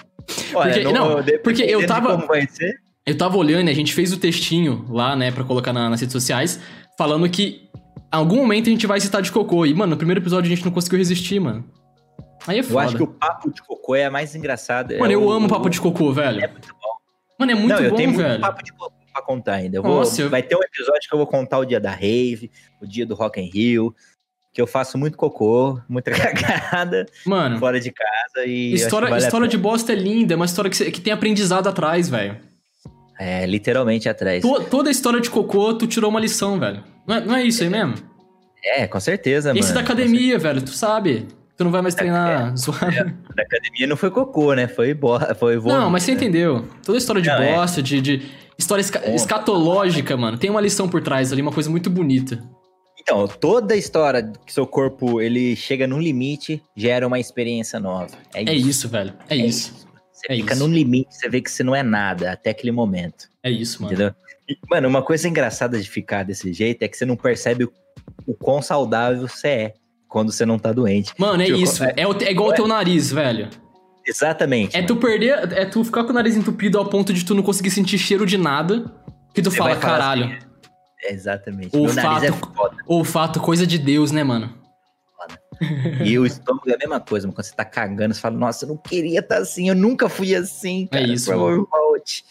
Porque- não, dependendo porque eu tava- Como vai ser? Eu tava olhando, a gente fez o textinho lá, né, pra colocar na- nas redes sociais, falando que em algum momento a gente vai citar de cocô. E, mano, no primeiro episódio a gente não conseguiu resistir, mano. Aí é Eu foda. acho que o papo de cocô é a mais engraçado. Mano, é eu o- amo papo de cocô, velho. É muito. Mano, é muito não, eu bom, tenho muito velho. papo de cocô pra contar ainda. Eu vou, Nossa, eu- Vai ter um episódio que eu vou contar o dia da rave, o dia do Rock in Rio, que eu faço muito cocô, muita cagada Mano, fora de casa e história, vale a história de bosta é linda, é uma história que, que tem aprendizado atrás, velho. É, literalmente atrás. To- toda história de cocô, tu tirou uma lição, velho. Não é, não é isso aí mesmo? É, com certeza, Esse mano. da academia, velho, tu sabe. Tu não vai mais treinar suave. Da academia não foi cocô, né? Foi, bo... foi vômito. Não, mas você né? entendeu. Toda história de Não, é. bosta, de, de história esca- escatológica, mano, tem uma lição por trás ali, uma coisa muito bonita. Então, toda história que seu corpo ele chega num limite gera uma experiência nova. É isso. É isso, velho. É, isso. Você é fica isso. no limite, você vê que você não é nada até aquele momento. É isso, mano. Entendeu? E, mano, uma coisa engraçada de ficar desse jeito é que você não percebe o, o quão saudável você é quando você não tá doente. Mano, é Tipo, isso. É, o- é igual o teu nariz, velho. Exatamente. É mano. tu perder. É tu ficar com o nariz entupido ao ponto de tu não conseguir sentir cheiro de nada. Que tu Você fala, caralho. assim, é, exatamente. O Meu nariz é fato-. Olfato, coisa de Deus, né, mano? E o estômago é a mesma coisa, mano. Quando você tá cagando, você fala, nossa, eu não queria estar assim, eu nunca fui assim. É Cara, isso, por favor, volte.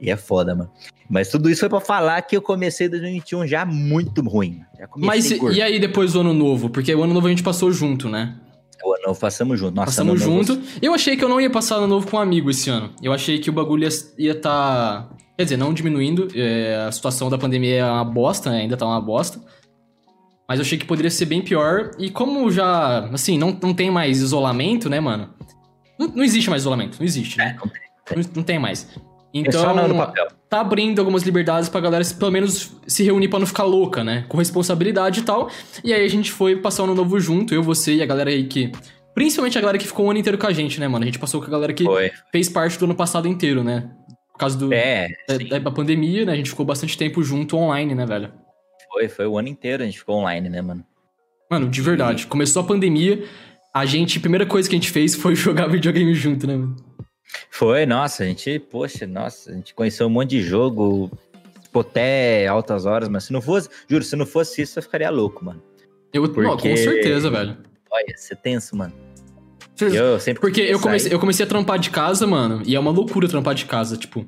E é foda, mano. Mas tudo isso foi pra falar que eu comecei 2021 já muito ruim. Já Mas e, e aí depois do ano novo? Porque o ano novo a gente passou junto, né? O ano novo passamos junto. Nossa, Passamos ano novo- junto. Eu achei que eu não ia passar ano novo com um amigo esse ano. Eu achei que o bagulho ia estar. Tá... Quer dizer, não diminuindo. é, a situação da pandemia é uma bosta, né? ainda tá uma bosta. Mas eu achei que poderia ser bem pior. E como já, assim, não, não tem mais isolamento, né, mano? Não, não existe mais isolamento, não existe, né? É, não tem. Não, não tem mais. É Então, tá abrindo algumas liberdades pra galera pelo menos se reunir pra não ficar louca, né? Com responsabilidade e tal. E aí a gente foi passar o ano novo junto, eu, você e a galera aí que. Principalmente a galera que ficou o ano inteiro com a gente, né, mano? A gente passou com a galera que Foi. fez parte do ano passado inteiro, né? Por causa do, É, da, da pandemia, né? A gente ficou bastante tempo junto online, né, velho? Foi, foi o ano inteiro a gente ficou online, né, mano? Mano, de verdade. Começou a pandemia, a gente. A primeira coisa que a gente fez foi jogar videogame junto, né, mano? Foi, nossa, a gente, poxa, nossa, a gente conheceu um monte de jogo, tipo, até altas horas, mas se não fosse, juro, se não fosse isso, eu ficaria louco, mano. Eu, não, com Porque- certeza, velho. Olha, você tenso, mano. Vocês- Eu sempre Porque eu comecei, eu comecei a trampar de casa, mano, e é uma loucura trampar de casa, tipo.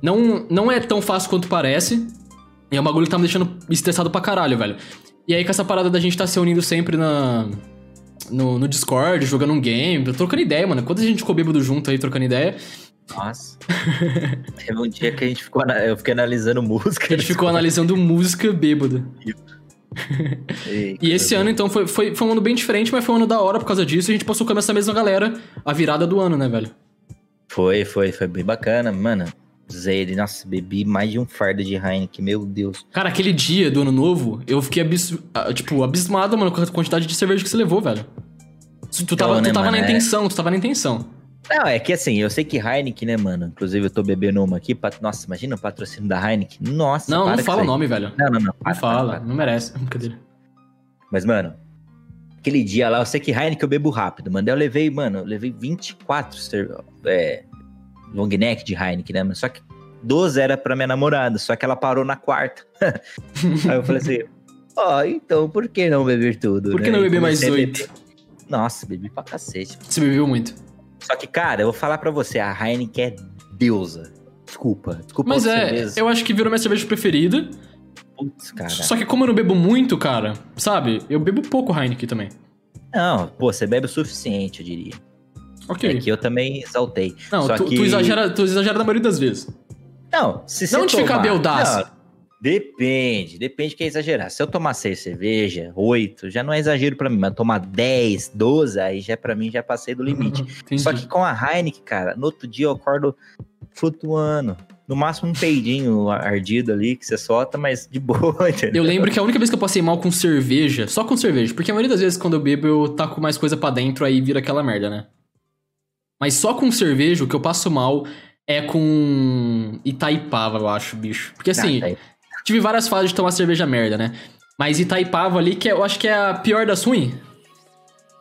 Não, não é tão fácil quanto parece. E é um bagulho que tá me deixando estressado pra caralho, velho. E aí, com essa parada da gente tá se unindo sempre na. No, no Discord, jogando um game, trocando ideia, mano. Quando a gente ficou bêbado junto aí, trocando ideia, Nossa. Teve um dia que a gente ficou, eu fiquei analisando música. a gente ficou analisando música bêbada. E esse ano, então, foi, foi, foi um ano bem diferente, mas foi um ano da hora por causa disso. E a gente passou com essa mesma galera a virada do ano, né, velho? Foi, foi, foi bem bacana, mano. Zé, nossa, bebi mais de um fardo de Heineken, meu Deus. Cara, aquele dia do ano novo, eu fiquei abis... ah, tipo, abismado, mano, com a quantidade de cerveja que você levou, velho. Tu tu tava, Então, né, tu tava na mano, é. intenção, tu tava na intenção. Não, é que assim, eu sei que Heineken, né, mano? Inclusive eu tô bebendo uma aqui. pat- Nossa, imagina o patrocínio da Heineken. Nossa, não, não fala o nome, velho. Não, não, não. Não para, fala, para, para. não merece. Brincadeira. Mas, mano, aquele dia lá, eu sei que Heineken eu bebo rápido, mano. Daí eu levei, mano, eu levei 24 cer- é, long neck de Heineken, né? Mas só que 12 era pra minha namorada, só que ela parou na quarta. Aí eu falei assim, ó, então por que não beber tudo? Por que né? não beber mais oito? Nossa, bebi pra cacete. Você bebeu muito. Só que, cara, eu vou falar pra você, a Heineken é deusa. Desculpa, desculpa Mas é, eu acho que virou minha cerveja preferida. Putz, cara. Só que como eu não bebo muito, cara, sabe? Eu bebo pouco Heineken também. Não, pô, você bebe o suficiente, eu diria. Ok. É que eu também exaltei. Não, Só tu, que... tu exagera, tu exagera na maioria das vezes. Não, se você Não onde fica a tomar- beldaço? Não, Depende, depende de quem exagerar. Se eu tomar seis cerveja, oito, já não é exagero pra mim, mas tomar 10, 12, aí já pra mim já passei do limite. Entendi. Só que com a Heineken, cara, no outro dia eu acordo flutuando. No máximo um peidinho ardido ali que você solta, mas de boa, entendeu? Eu lembro que a única vez que eu passei mal com cerveja, só com cerveja, porque a maioria das vezes quando eu bebo eu taco mais coisa pra dentro, aí vira aquela merda, né? Mas só com cerveja, o que eu passo mal é com Itaipava, eu acho, bicho. Porque assim, Ah, aí. tive várias fases de tomar cerveja merda, né? Mas Itaipava ali, que é- eu acho que é a pior das ruins.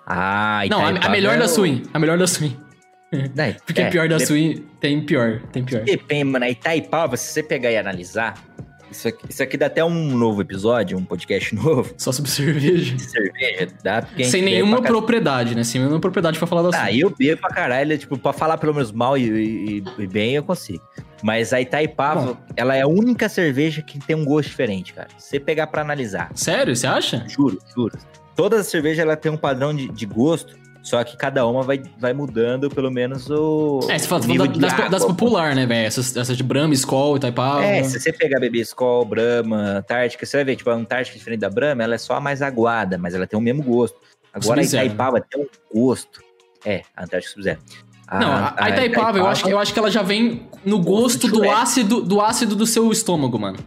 Ah, Não, a, a Itaipava melhor é da swing. A melhor da swing. Daí, Porque é, pior da dep- swing tem pior, tem pior. Depende, mano. A Itaipava, se você pegar e analisar, isso aqui, isso aqui dá até um novo episódio, um podcast novo Só sobre cerveja. de cerveja, dá? Porque Sem nenhuma propriedade, né? Sem nenhuma propriedade pra falar da Ah, eu bebo pra caralho, tipo, pra falar pelo menos mal e, e- e bem eu consigo. Mas a Itaipava, ela é a única cerveja que tem um gosto diferente, cara. Se você pegar pra analisar, Sério, você acha? juro, juro. Todas as cervejas, ela tem um padrão de, de gosto, só que cada uma vai, vai mudando pelo menos o É, você fala nível da- das, das popular, né, velho? Essas, essas de Brahma, Skol, Itaipava. É, se você pegar bebê Skol, Brahma, Antártica, você vai ver, tipo, a Antártica diferente da Brahma, ela é só a mais aguada, mas ela tem o mesmo gosto. Agora a Itaipava tem um gosto. É, a Antártica Sub-Zero. Não, a, a Itaipava, eu acho, que- eu acho que ela já vem no gosto do ácido, do ácido do seu estômago, mano.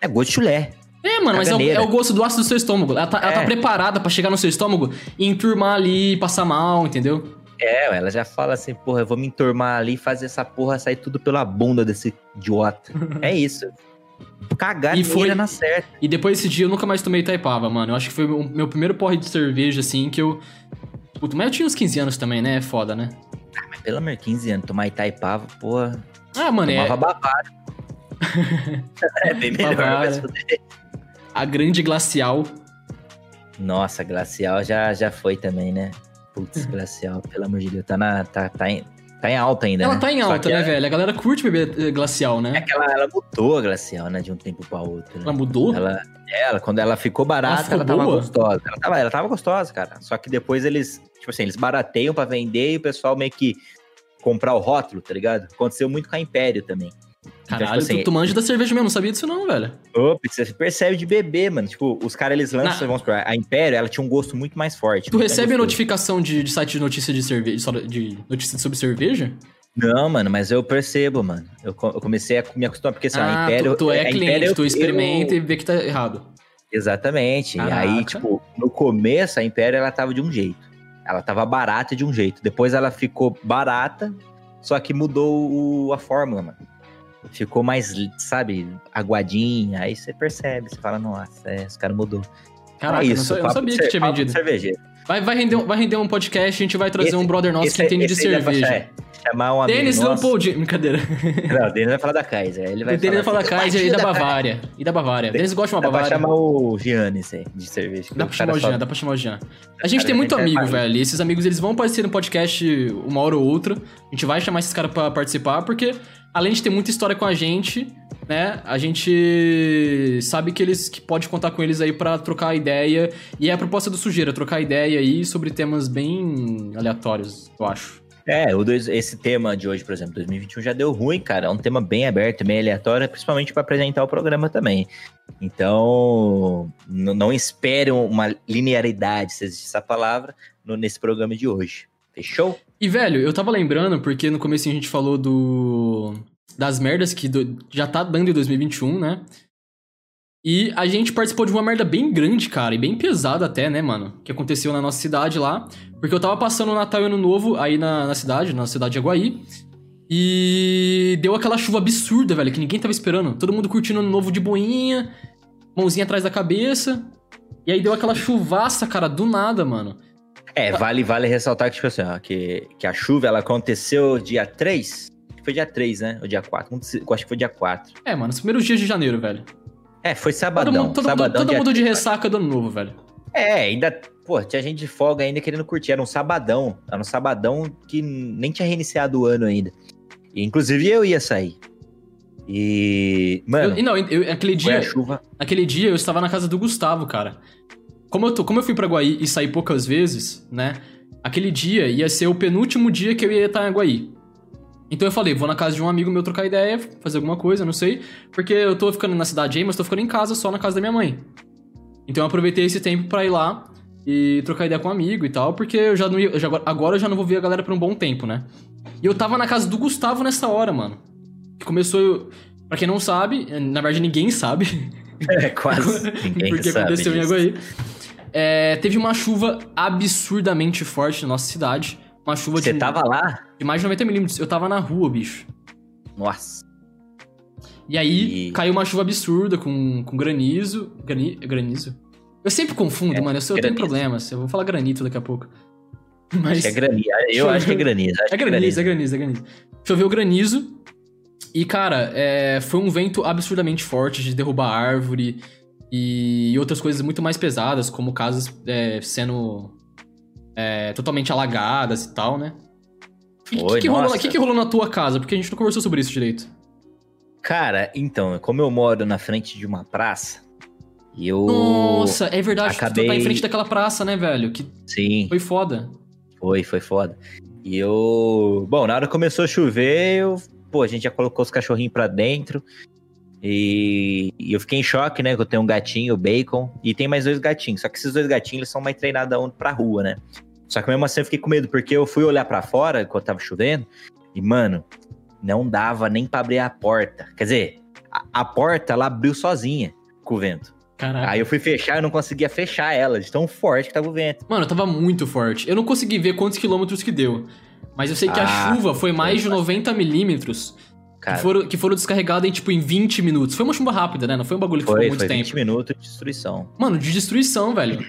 É gosto de chulé. É, mano, mas é o, é o gosto do ácido do seu estômago. Ela tá, ela tá É. preparada pra chegar no seu estômago e enturmar ali, passar mal, entendeu? É, ela já fala assim, porra, eu vou me enturmar ali e fazer essa porra sair tudo pela bunda desse idiota. é isso. Cagar E foi- na certa. E depois desse dia eu nunca mais tomei Itaipava, mano. Eu acho que foi o meu primeiro porre de cerveja, assim, que eu. Puta, mas eu tinha uns 15 anos também, né? É foda, né? Mas pelo menos 15 anos, tomar Itaipava, porra, Ah, mano, é tomava Bavária. é bem melhor, mas... a grande glacial. Nossa, Glacial já, já foi também, né? Putz, Glacial, pelo amor de Deus, tá, na, tá, tá, em, tá em alta ainda, Ela né? tá em alta, né, é- velho? A galera curte beber eh, glacial, É né? que ela, ela mudou a Glacial, né, de um tempo pra outro. Né? Ela mudou? Ela, ela, quando ela ficou barata, Ela ficou ela, tava boa? gostosa. Ela tava, ela tava gostosa, cara. Só que depois eles, tipo assim, eles barateiam pra vender e o pessoal meio que comprar o rótulo, tá ligado? Aconteceu muito com a Império também. Caralho, tipo assim, tu, tu manja da cerveja mesmo, não sabia disso não, velho. Opa, você percebe de beber, mano. Tipo, os caras, eles lançam, Na- vamos supor, a Império, ela tinha um gosto muito mais forte. Tu mais recebe notificação de, de site de notícia de cerveja, de notícia sobre cerveja? Não, mano, mas eu percebo, mano. Eu, co- eu comecei a me acostumar, porque assim, ah, a Império... tu, tu é a cliente, Império, tu eu- experimenta e vê que tá errado. Exatamente. Caraca. E aí, tipo, no começo, a Império, ela tava de um jeito. Ela tava barata de um jeito. Depois ela ficou barata, só que mudou o- a fórmula, mano. Ficou mais, sabe, aguadinha. Aí você percebe, você fala, nossa, é, esse cara mudou. Caraca, é eu não eu não sabia que tinha vendido. cervejeiro. Vai, vai, render, um- vai render um podcast, a gente vai trazer Esse- um brother nosso que Esse- entende de cerveja. é, chamar um amigo Denis. Leopold, brincadeira. Não, o Denis vai falar da Kaiser. Ele vai o Denis vai falar assim, Kaiser e "Imagina da Kaiser." Bavária. E da Bavária. Denis gosta de uma Dá pra Bavária. chamar o Giannis aí, de cerveja. Dá O pra chamar o só- Jean, dá pra chamar o Jean. A gente cara tem muito é amigo, velho. E esses amigos, eles vão aparecer no podcast uma hora ou outra. A gente vai chamar esses caras pra participar, porque além de ter muita história com a gente, né? A gente sabe que eles que pode contar com eles aí pra trocar ideia. E é a proposta do Sujeira, trocar ideia aí sobre temas bem aleatórios, eu acho. É, o dois- esse tema de hoje, por exemplo, 2021 já deu ruim, cara. É um tema bem aberto, bem aleatório, principalmente para apresentar o programa também. Então, não espere uma linearidade, se existe essa palavra, no- nesse programa de hoje. Fechou? E, velho, eu tava lembrando, porque no começo a gente falou do das merdas que do- já tá dando em 2021, né? E a gente participou de uma merda bem grande, cara, e bem pesada até, né, mano? Que aconteceu na nossa cidade lá. Porque eu tava passando o Natal e Ano Novo aí na, na cidade, na cidade de Aguaí. E deu aquela chuva absurda, velho, que ninguém tava esperando. Todo mundo curtindo Ano Novo de boinha, mãozinha atrás da cabeça. E aí deu aquela chuvaça, cara, do nada, mano. É, vale, vale ressaltar que, tipo assim, ó, que, que a chuva ela aconteceu dia 3. Foi dia 3, né? Ou dia 4. Não sei, Eu acho que foi dia 4. É, mano, os primeiros dias de janeiro, velho. É, foi Todo, sabadão. mundo, todo, mundo, sabadão, todo mundo de 3. ressaca do ano novo, velho. É, ainda. Pô, tinha gente de folga ainda querendo curtir. Era um sabadão. Era um sabadão que nem tinha reiniciado o ano ainda. E, inclusive eu ia sair. E. Mano, Eu- não, eu- aquele dia, chuva. aquele dia eu estava na casa do Gustavo, cara. Como eu, tô, como eu fui pra Guaí e saí poucas vezes, né? Aquele dia ia ser o penúltimo dia que eu ia estar em Guaí. Então eu falei, vou na casa de um amigo meu trocar ideia, fazer alguma coisa, não sei. Porque eu tô ficando na cidade aí, mas tô ficando em casa, só na casa da minha mãe. Então eu aproveitei esse tempo pra ir lá e trocar ideia com um amigo e tal, porque eu já não ia, eu já- agora eu já não vou ver a galera por um bom tempo, né? E eu tava na casa do Gustavo nessa hora, mano. Que começou, Pra quem não sabe, na verdade ninguém sabe, É, quase. Ninguém porque sabe aconteceu em disso. Aguaí. É, teve uma chuva absurdamente forte na nossa cidade. Uma chuva Você de, tava lá? de mais de 90 milímetros. Eu tava na rua, bicho. Nossa. E aí E- caiu uma chuva absurda com, com granizo. Grani, granizo? Eu sempre confundo, É, mano. Eu, sou- eu tenho problemas. Eu vou falar granito daqui a pouco. Mas. Acho que é granizo. Eu acho que é granizo. acho É que granizo, é granizo, é granizo. Choveu granizo. E, cara, é, foi um vento absurdamente forte de derrubar árvore e outras coisas muito mais pesadas, como casas é, sendo é, totalmente alagadas e tal, né? O que, que, rolou, que, que rolou na tua casa? Porque a gente não conversou sobre isso direito. Cara, então, como eu moro na frente de uma praça, e eu. Nossa, é verdade. Tu tá acabei- em frente daquela praça, né, velho? Que Sim, foi foda. foi, foi foda. E eu. Bom, na hora começou a chover, eu. Pô, a gente já colocou os cachorrinhos pra dentro. E, e eu fiquei em choque, né? Que eu tenho um gatinho, o Bacon, e tem mais dois gatinhos. Só que esses dois gatinhos eles são mais treinados pra rua, né? Só que mesmo assim eu fiquei com medo, porque eu fui olhar pra fora quando tava chovendo, e, mano, não dava nem pra abrir a porta. Quer dizer, a, a porta ela abriu sozinha com o vento. Caraca. Aí eu fui fechar e não conseguia fechar ela, de tão forte que tava o vento. Mano, tava muito forte. Eu não consegui ver quantos quilômetros que deu. Mas eu sei que a Ah, chuva foi mais de foi 90 milímetros. Cara, Que foram, que foram descarregadas em, tipo, em 20 minutos. Foi uma chuva rápida, né? Não foi um bagulho que foi, ficou muito foi tempo. 20 minutos de destruição. Mano, de destruição, velho.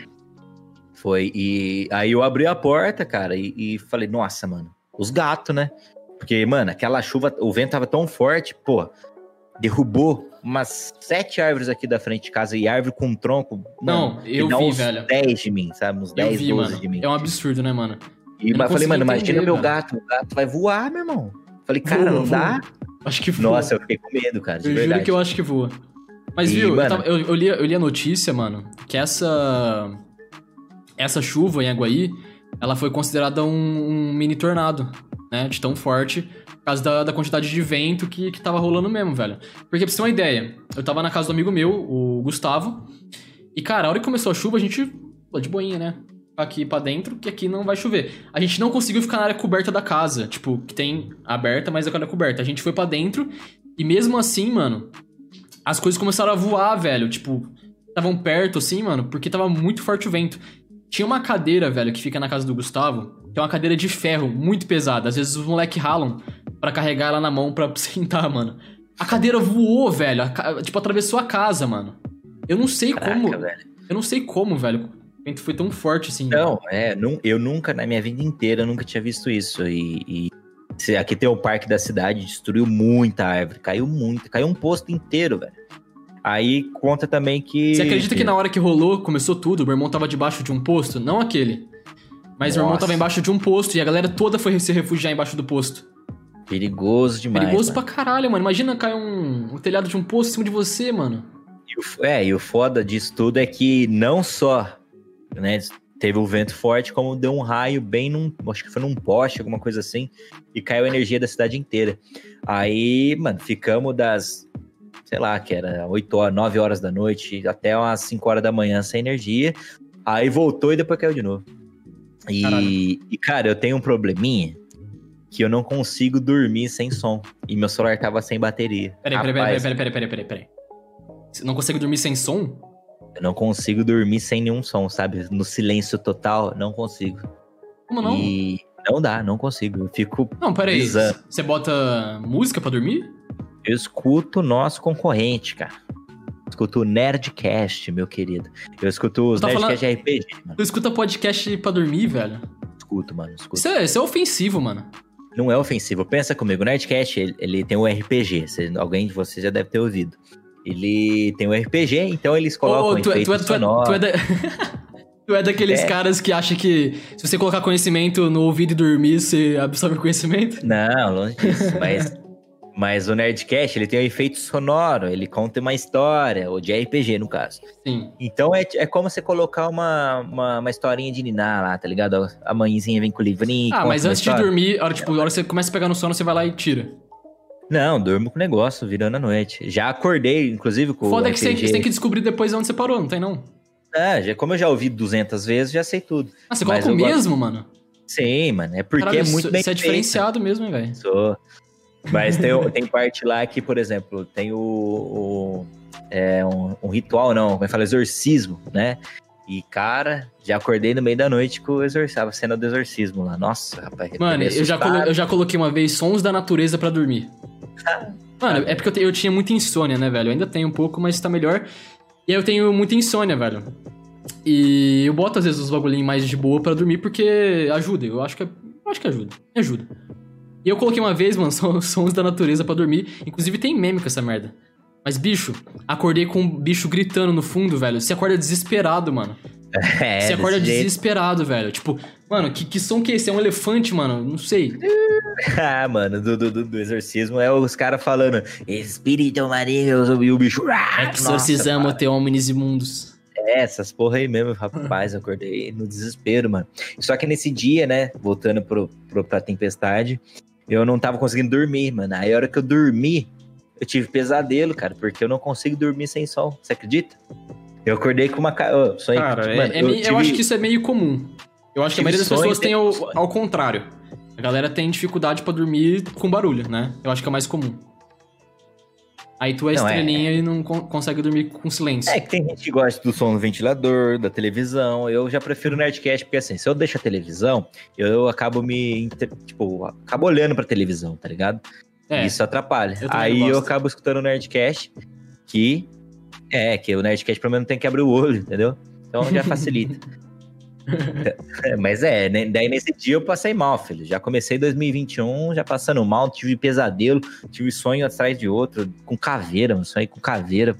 Foi. E aí eu abri a porta, cara, e, e falei, nossa, mano, os gatos, né? Porque, mano, aquela chuva, o vento tava tão forte, pô, derrubou umas sete árvores aqui da frente de casa e árvore com tronco. Não, mano, que eu vi, uns velho. 10 de mim, sabe? Uns Eu 10, vi, 12 mano. de mim. É um absurdo, né, mano? E eu não eu falei, mano, imagina entender, meu gato, o gato vai voar, meu irmão. Falei, cara, Voa, não dá? Acho que voa. Nossa, eu fiquei com medo, cara, eu verdade. juro que eu acho que voa. Mas, E, viu, eu, mano- tava- eu, eu li, eu li a notícia, mano, que essa. Essa chuva em Aguaí, ela foi considerada um, um mini tornado. né? De tão forte, por causa da, da quantidade de vento que, que tava rolando mesmo, velho. Porque pra você ter uma ideia, eu tava na casa do amigo meu, o Gustavo, e cara, a hora que começou a chuva, a gente, pô, de boinha, né? Aqui pra dentro, que aqui não vai chover. A gente não conseguiu ficar na área coberta da casa, tipo, que tem aberta, mas a área coberta. A gente foi para dentro, e mesmo assim, mano, as coisas começaram a voar, velho. Tipo, estavam perto, assim, mano, porque tava muito forte o vento. Tinha uma cadeira, velho, que fica na casa do Gustavo, que é uma cadeira de ferro, muito pesada. Às vezes os moleques ralam para carregar ela na mão pra sentar, mano. A cadeira voou, velho. A, tipo, atravessou a casa, mano. Eu não sei Caraca, como. Velho. Eu não sei como, velho. Foi tão forte assim. Não, é. eu nunca, na minha vida inteira, eu nunca tinha visto isso. E, e aqui tem o parque da cidade, destruiu muita árvore. Caiu muito. Caiu um posto inteiro, velho. Aí conta também que. Você acredita que na hora que rolou, começou tudo, o meu irmão tava debaixo de um posto? Não aquele. Mas Nossa. meu irmão tava embaixo de um posto e a galera toda foi se refugiar embaixo do posto. Perigoso demais. Perigoso mano. pra caralho, mano. Imagina cair um, um telhado de um posto em cima de você, mano. E o, é, e o foda disso tudo é que não só né, teve o vento forte, como deu um raio bem num. Acho que foi num poste, alguma coisa assim, e caiu a energia da cidade inteira. Aí, mano, ficamos das sei lá, que era 8 horas, 9 horas da noite, até umas 5 horas da manhã sem energia. Aí voltou e depois caiu de novo. E, e, cara, eu tenho um probleminha que eu não consigo dormir sem som. E meu celular tava sem bateria. Peraí, peraí, peraí, peraí, peraí, peraí, peraí, peraí. Você não consegue dormir sem som? Eu não consigo dormir sem nenhum som, sabe? No silêncio total, não consigo. Como não? E não dá, não consigo. Eu fico. Não, peraí. Você bota música pra dormir? Eu escuto o nosso concorrente, cara. escuto o Nerdcast, meu querido. Eu escuto os tá Nerdcast falando... RPG, mano. Tu escuta podcast pra dormir, velho? Escuto, mano. Escuto. Isso, é, isso é ofensivo, mano. Não é ofensivo. Pensa comigo, o Nerdcast, ele, ele tem um RPG. Você, alguém de vocês já deve ter ouvido. Ele tem um RPG, então eles colocam oh, tu, é, tu, é, tu, é, tu é da... Tu é daqueles é. caras que acha que se você colocar conhecimento no ouvido e dormir, você absorve conhecimento? Não, longe disso. Mas mas o Nerdcast, ele tem um efeito sonoro, ele conta uma história, ou de RPG, no caso. Sim. Então é, é como você colocar uma, uma, uma historinha de Niná lá, tá ligado? A mãezinha vem com o livrinho. Ah, mas antes de dormir, hora, tipo, a hora que você começa a pegar no sono, você vai lá e tira. Não, durmo com o negócio, virando a noite. Já acordei, inclusive, com Foda o que você, tem que descobrir depois onde você parou, não tem não? É, já, como eu já ouvi 200 vezes, já sei tudo. Ah, você coloca o mesmo, gosto... mano? Sim, mano. É porque Caralho, é muito bem Você é diferenciado mesmo, velho? Sou. Mas tem, tem parte lá que, por exemplo, tem o. o é, um, um, ritual, não, como é que fala? Exorcismo, né? E, cara, já acordei no meio da noite com o exorcismo, a cena do exorcismo lá. Nossa, rapaz. Mano, eu já, eu já coloquei uma vez sons da natureza para dormir. Mano, é porque eu, te, eu tinha muita insônia, né, velho? Eu ainda tenho um pouco, mas tá melhor. E aí eu tenho muita insônia, velho. E eu boto, às vezes, os bagulhinhos mais de boa para dormir, porque ajuda. Eu acho que, eu acho que ajuda. Ajuda. E eu coloquei uma vez, mano, sons da natureza para dormir. Inclusive tem meme com essa merda. Mas, bicho, acordei com um bicho gritando no fundo, velho. Você acorda desesperado, mano. É, Você acorda desesperado, jeito. velho. Tipo, mano, que, que som que é esse? É um elefante, mano? Não sei. ah, mano, do, do, do exorcismo é os caras falando Espírito maligno e o bicho. Exorcizamos te homens imundos. É, essas porra aí mesmo, rapaz, eu acordei no desespero, mano. Só que nesse dia, né, voltando pro, pro, pra tempestade, eu não tava conseguindo dormir, mano. Aí a hora que eu dormi, eu tive pesadelo, cara, porque eu não consigo dormir sem sol. Você acredita? Eu acordei com uma. Oh, sonhei, cara, mano, é, é eu, tive... eu, acho que isso é meio comum. Eu acho que a maioria das pessoas tem ao, ao contrário. A galera tem dificuldade para dormir com barulho, né? Eu acho que é mais comum. Aí tu é não, é, estrelinha é... e não consegue dormir com silêncio. É que tem gente que gosta do som do ventilador, da televisão. Eu já prefiro o Nerdcast, porque assim, se eu deixo a televisão, eu acabo me. Tipo, acabo olhando pra televisão, tá ligado? É, Isso atrapalha. Eu Aí eu acabo escutando o Nerdcast, que. É, que o Nerdcast pelo menos não tem que abrir o olho, entendeu? Então já facilita. É, mas é, né? daí nesse dia eu passei mal, filho. Já comecei 2021, já passando mal, tive pesadelo, tive sonho atrás de outro, com caveira, mano. Sonhei com caveira,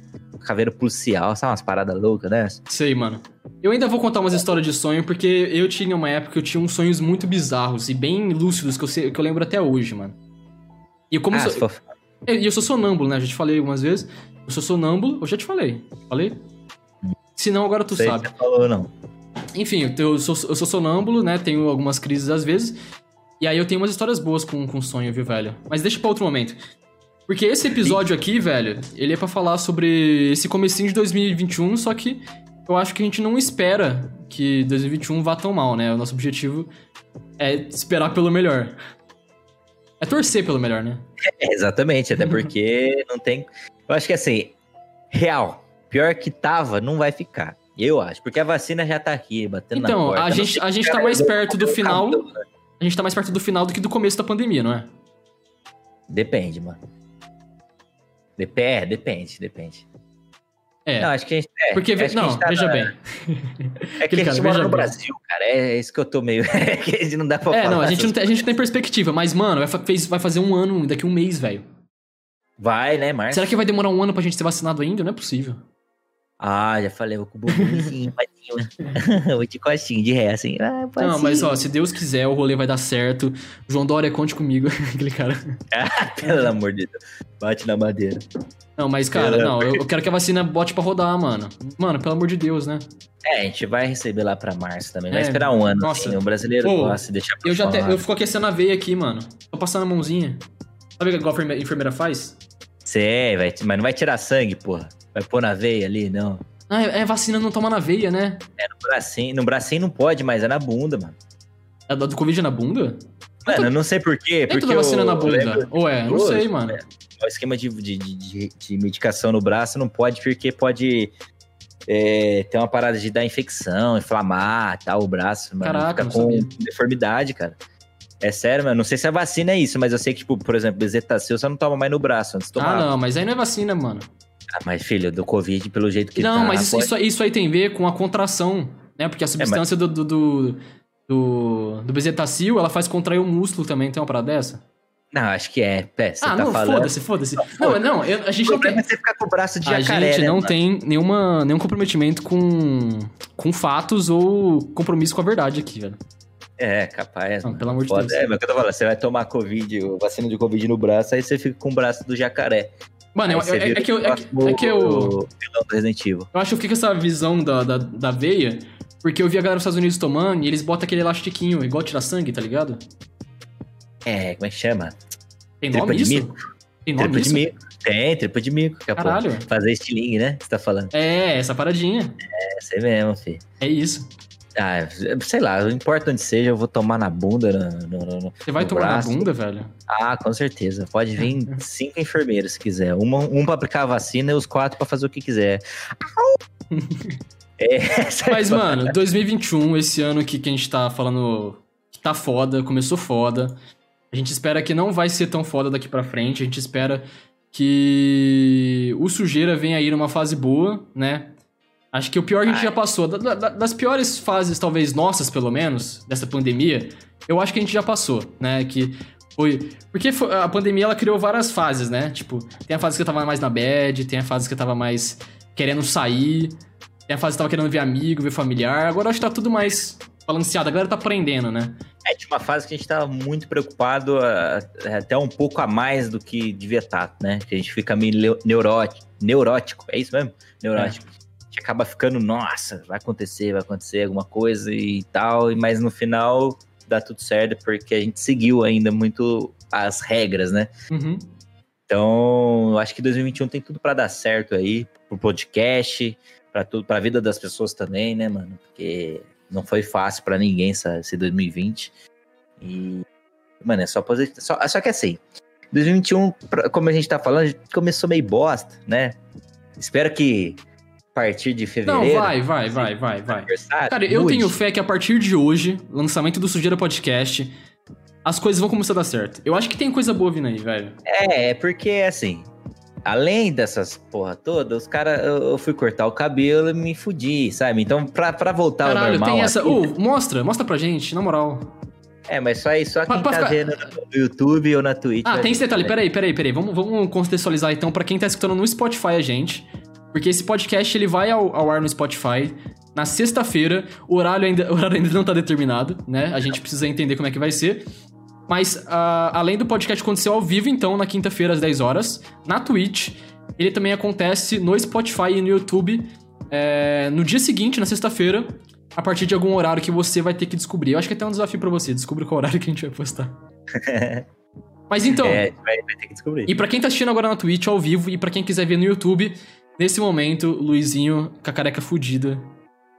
caveira policial, sabe umas paradas loucas dessa? Sei, mano. Eu ainda vou contar umas histórias de sonho, porque eu tinha uma época que eu tinha uns sonhos muito bizarros e bem lúcidos que eu, sei, que eu lembro até hoje, mano. E como ah, eu sou. E eu sou sonâmbulo, né? Já te falei algumas vezes. Eu sou sonâmbulo, eu já te falei. Falei? Se não, agora tu sei sabe. Você falou, não. Enfim, eu sou, eu sou sonâmbulo, né? Tenho algumas crises às vezes. E aí eu tenho umas histórias boas com, com sonho, viu, velho? Mas deixa pra outro momento. Porque esse episódio aqui, velho, ele é pra falar sobre esse comecinho de 2021, só que eu acho que a gente não espera que 2021 vá tão mal, né? O nosso objetivo é esperar pelo melhor. É torcer pelo melhor, né? É, exatamente, até porque não tem. Eu acho que assim, real, pior que tava, não vai ficar. Eu acho, porque a vacina já tá aqui, batendo Então, na porta. a Não gente, a gente tá mais perto do final. né? A gente tá mais perto do final do que do começo da pandemia, não é? Depende, mano. Dep é, depende, depende. É. Não, acho que a gente. É, porque, acho não, tá veja na- bem. É que Aquele a cara, gente mora no bem. Brasil, cara. É isso que eu tô meio. É que a gente não dá pra É, falar. não, a gente não, tem, a gente não tem perspectiva, mas, mano, vai, vai fazer um ano daqui um mês, velho. Vai, né, Márcio? Será que vai demorar um ano pra gente ser vacinado ainda? Não é possível. Ah, já falei, vou com o bumbumzinho, padinho. Vou de costinho, de ré, assim. Ah, Não, mas ó, se Deus quiser, o rolê vai dar certo. João Dória, conte comigo, aquele cara. Pelo amor de Deus. Bate na madeira. Não, mas, cara, É. não, eu, quero que a vacina bote pra rodar, mano. Mano, pelo amor de Deus, né? É, a gente vai receber lá pra março também. Vai É, esperar um ano. nossa. Assim, o brasileiro Pô, gosta de deixar pra Eu já te, eu fico aquecendo a veia aqui, mano. Tô passando a mãozinha. Sabe igual a enferme- enfermeira faz? Sei, vai, mas não vai tirar sangue, porra. Vai pôr na veia ali, não. Ah, é, é vacina não toma na veia, né? É no bracinho. No bracinho não pode, mas é na bunda, mano. A do Covid é na bunda? Mano, eu não sei porquê. Porque toda vacina é na bunda. Ou é? Não sei, mano. é. O esquema de, de, de, de- medicação no braço não pode, porque pode é, ter uma parada de dar infecção, inflamar tal, o braço, mano. Caraca, fica com sabia. deformidade, cara. É sério, mano. Não sei se a vacina é isso, mas eu sei que, tipo, por exemplo, bezetacil você não toma mais no braço antes de tomar. Ah, não, mas aí não é vacina, mano. Ah, mas, filho, do Covid, pelo jeito que não, tá, mas isso, pode- isso, aí- tem a ver com a contração, né? Porque a substância do, do, do, do, do bezetacil, ela faz contrair o músculo também. Tem uma parada dessa? Não, acho que é. É, você ah, tá não, falando. foda-se, foda-se. Não, mas não, eu- a gente O não tem... é você ficar com o braço de A jacaré, gente né, não mano? tem nenhuma, nenhum comprometimento com, com fatos ou compromisso com a verdade aqui, velho. É, capaz. Não, pelo amor de. Deus. É, mas o que eu tô falando, você vai tomar Covid, vacina de Covid no braço, aí você fica com o braço do jacaré. Mano, eu- eu- é, vira é que eu, é, é que eu, eu acho que com essa visão da, da, da veia, porque eu vi a galera dos Estados Unidos tomando e eles botam aquele elastiquinho, igual tirar sangue, tá ligado? É, como é que chama? Tem Tripa nome de isso? mico? Tem nome Tripa de isso? mico. Tem, tripa de mico. é, Caralho. Fazer estilingue, né? Você tá falando. É, essa paradinha. É, sei mesmo, filho. É isso. Ah, sei lá, não importa onde seja, eu vou tomar na bunda. No, no- no- Você vai tomar braço. na bunda, velho? Ah, com certeza. Pode vir cinco enfermeiros se quiser. Uma, um pra aplicar a vacina e os quatro pra fazer o que quiser. é, essa Mas, é- mano, 2021, esse ano que, que a gente tá falando que tá foda, começou foda. A gente espera que não vai ser tão foda daqui pra frente. A gente espera que o sujeira venha aí numa fase boa, né? Acho que o pior a gente já passou. Da- da- das piores fases, talvez nossas, pelo menos, dessa pandemia, eu acho que a gente já passou, né? Que foi. Porque foi- a pandemia ela criou várias fases, né? Tipo, tem a fase que eu tava mais na bad, tem a fase que eu tava mais querendo sair, tem a fase que eu tava querendo ver amigo, ver familiar. Agora eu acho que tá tudo mais balanceado. A galera tá aprendendo, né? É, tinha uma fase que a gente tava muito preocupado, ah, até um pouco a mais do que devia estar, né? Que a gente fica meio neurótico. Neurótico, é isso mesmo? Neurótico. Gente acaba ficando, nossa, vai acontecer, vai acontecer alguma coisa e tal, e- mas no final dá tudo certo, porque a gente seguiu ainda muito as regras, né? Uhum. Então, eu acho que 2021 tem tudo pra dar certo aí, pro podcast, pra tudo, pra vida das pessoas também, né, mano? Porque não foi fácil pra ninguém essa, esse 2020. E, mano, é só positivo. Só, só que assim, 2021, pra- como a gente tá falando, a começou meio bosta, né? Espero que a partir de Não, fevereiro. vai, vai, vai, vai, vai. Cara, eu tenho fé que a partir de hoje, lançamento do Sujeira Podcast, as coisas vão começar a dar certo. Eu acho que tem coisa boa vindo aí, velho. É, é porque assim, além dessas porra toda, os caras, eu, fui cortar o cabelo e me fudi, sabe? Então, pra, pra voltar ao Caralho, normal. tem essa. mostra, mostra pra gente, na moral. É, mas só aí, só Pra- quem pra tá ficar- vendo no YouTube ou na Twitch. Ah, tem esse detalhe, peraí, peraí, peraí. Vamos, vamos contextualizar então pra quem tá escutando no Spotify a gente. Porque esse podcast ele vai ao, ao ar no Spotify na sexta-feira. O horário, ainda, o horário ainda não tá determinado, né? A gente precisa entender como é que vai ser. Mas ah, além do podcast acontecer ao vivo, então, na quinta-feira às 10 horas, na Twitch, ele também acontece no Spotify e no YouTube é, no dia seguinte, na sexta-feira. a partir de algum horário que você vai ter que descobrir. Eu acho que é até um desafio pra você, descobrir qual horário que a gente vai postar. Mas então, É, vai, vai ter que descobrir. e pra quem tá assistindo agora na Twitch ao vivo e pra quem quiser ver no YouTube, nesse momento, Luizinho com a careca fudida.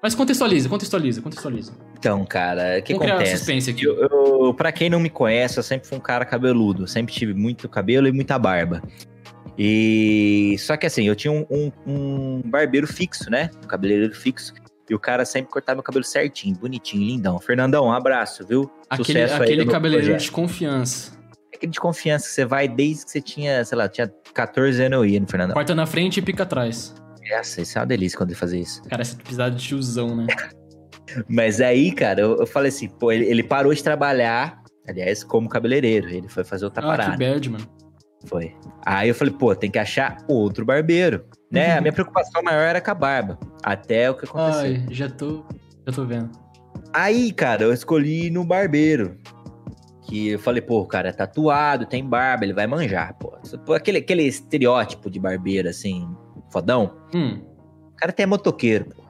Mas contextualiza, contextualiza, contextualiza. Então, cara, o que Vamos acontece? suspense aqui. Eu, eu, pra quem não me conhece, eu sempre fui um cara cabeludo. Sempre tive muito cabelo e muita barba. E só que assim, eu tinha um, um- um barbeiro fixo, né? Um cabeleireiro fixo. E o cara sempre cortava meu cabelo certinho, bonitinho, lindão. Fernandão, um abraço, viu? Aquele, Sucesso aí aquele cabeleireiro projeto. de confiança. Aquele de confiança que você vai desde que você tinha, sei lá, tinha 14 anos eu ia no Fernandão. Corta na frente e pica atrás. Nossa, isso é uma delícia quando ele fazia isso. Cara, essa pisada de tiozão, né? Mas aí, cara, eu, eu falei assim, pô, ele, ele parou de trabalhar, aliás, como cabeleireiro. Ele foi fazer outra ah, parada. que bad, mano. Foi. Aí eu falei, pô, tem que achar outro barbeiro. Né? Uhum. A minha preocupação maior era com a barba. Até o que aconteceu. Ai, já tô. Já tô vendo. Aí, cara, eu escolhi no barbeiro. Que eu falei, pô, o cara é tatuado, tem barba, ele vai manjar, pô. Aquele, aquele estereótipo de barbeiro, assim, fodão. Hum. O cara até é motoqueiro, pô.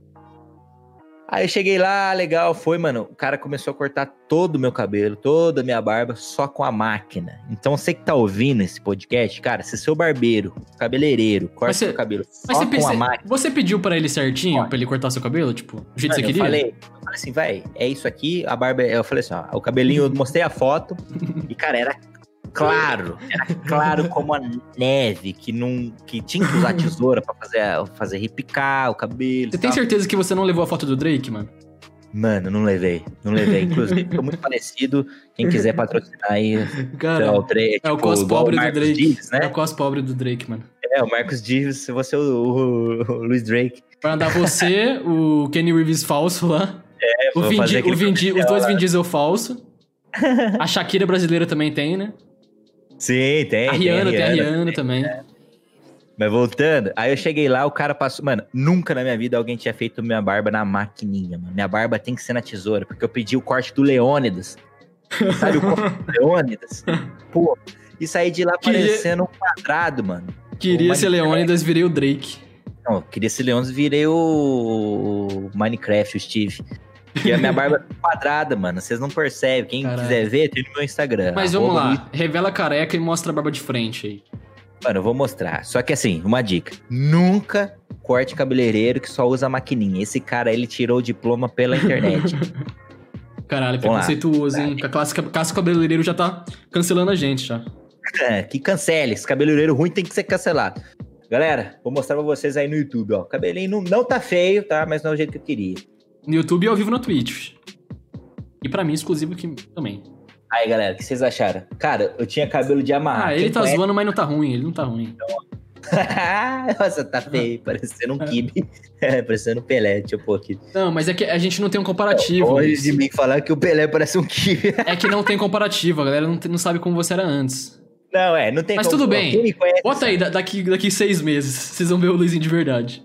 Aí eu cheguei lá, legal, foi, mano. O cara começou a cortar todo o meu cabelo, toda a minha barba, só com a máquina. Então você que tá ouvindo esse podcast, cara, se seu barbeiro, cabeleireiro, corta você- seu cabelo só você, com a máquina. você pediu pra ele certinho, pra ele cortar seu cabelo? Tipo, do jeito que Mano, você eu queria? falei, eu falei assim, vai, é isso aqui, a barba. é- Eu falei assim, ó, o cabelinho, eu mostrei a foto e, cara, era claro, era claro como a neve, que não. que tinha que usar tesoura pra fazer, fazer repicar o cabelo. Você tem certeza que você não levou a foto do Drake, mano? Mano, não levei, não levei. Inclusive, tô muito parecido. Quem quiser patrocinar aí, Cara, lá, o Drake. é o tipo, cos igual pobre do Drake. Dives, É né? o cos pobre do Drake, mano. É, o Marcos Dives, se você é o, o, o Luiz Drake. Vai andar você, o Kenny Reeves falso lá. É, o Vin, o Vin os dois. Vin Diesel falso. A Shakira brasileira também tem, né? Sim, tem. a tem Rihanna tem a Rihanna também. Mas voltando, aí eu cheguei lá, o cara passou. Mano, nunca na minha vida alguém tinha feito minha barba na maquininha, mano. Minha barba tem que ser na tesoura, porque eu pedi o corte do Leônidas. Sabe o corte do Leônidas? Pô, e saí de lá Queria- parecendo um quadrado, mano. Queria ser. Leônidas, virei o Drake. Não, queria ser Leônidas, virei o... o Minecraft, o Steve. Porque a minha barba é quadrada, mano. Vocês não percebem. Quem Caralho. quiser ver, tem no meu Instagram. Mas vamos lá, revela a careca e mostra a barba de frente aí. Mano, eu vou mostrar. Só que assim, uma dica. Nunca corte cabeleireiro que só usa maquininha. Esse cara, ele tirou o diploma pela internet. Caralho, preconceituoso, hein? A classe, classe cabeleireiro já tá cancelando a gente já. É, que cancele. Esse cabeleireiro ruim tem que ser cancelado. Galera, vou mostrar pra vocês aí no YouTube, ó. O cabelinho não, não tá feio, tá? Mas não é o jeito que eu queria. No YouTube e ao vivo na Twitch. E pra mim, exclusivo aqui também. Aí, galera, o que vocês acharam? Cara, eu tinha cabelo de amarrar. Ah, ele Quem tá conhece- zoando, mas não tá ruim. Ele não tá ruim. Nossa, tá feio. Parecendo um kibe. É, parecendo um Pelé. Deixa eu pôr aqui. Não, mas é que a gente não tem um comparativo. Luiz. de mim falar que o Pelé parece um kibe. É que não tem comparativo, a galera não, tem- não sabe como você era antes. Não, é, não tem Mas como- tudo bem. Conhece Bota aí, da- daqui, daqui seis meses, vocês vão ver o Luizinho de verdade.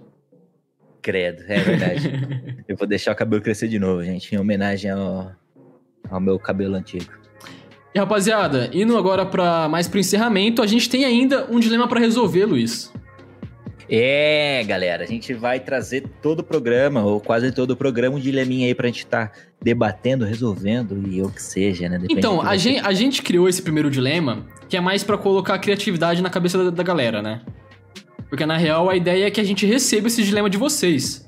Credo, é verdade. eu vou deixar o cabelo crescer de novo, gente, em homenagem ao, ao meu cabelo antigo. E rapaziada, indo agora pra, mais pro encerramento, a gente tem ainda um dilema pra resolver, Luiz. É, galera, a gente vai trazer todo o programa, ou quase todo o programa, um dileminha aí pra gente estar debatendo, resolvendo e o que seja, né? Depende Então, a gente, a gente criou esse primeiro dilema, que é mais pra colocar a criatividade na cabeça da, da galera, né? Porque na real a ideia é que a gente receba esse dilema de vocês.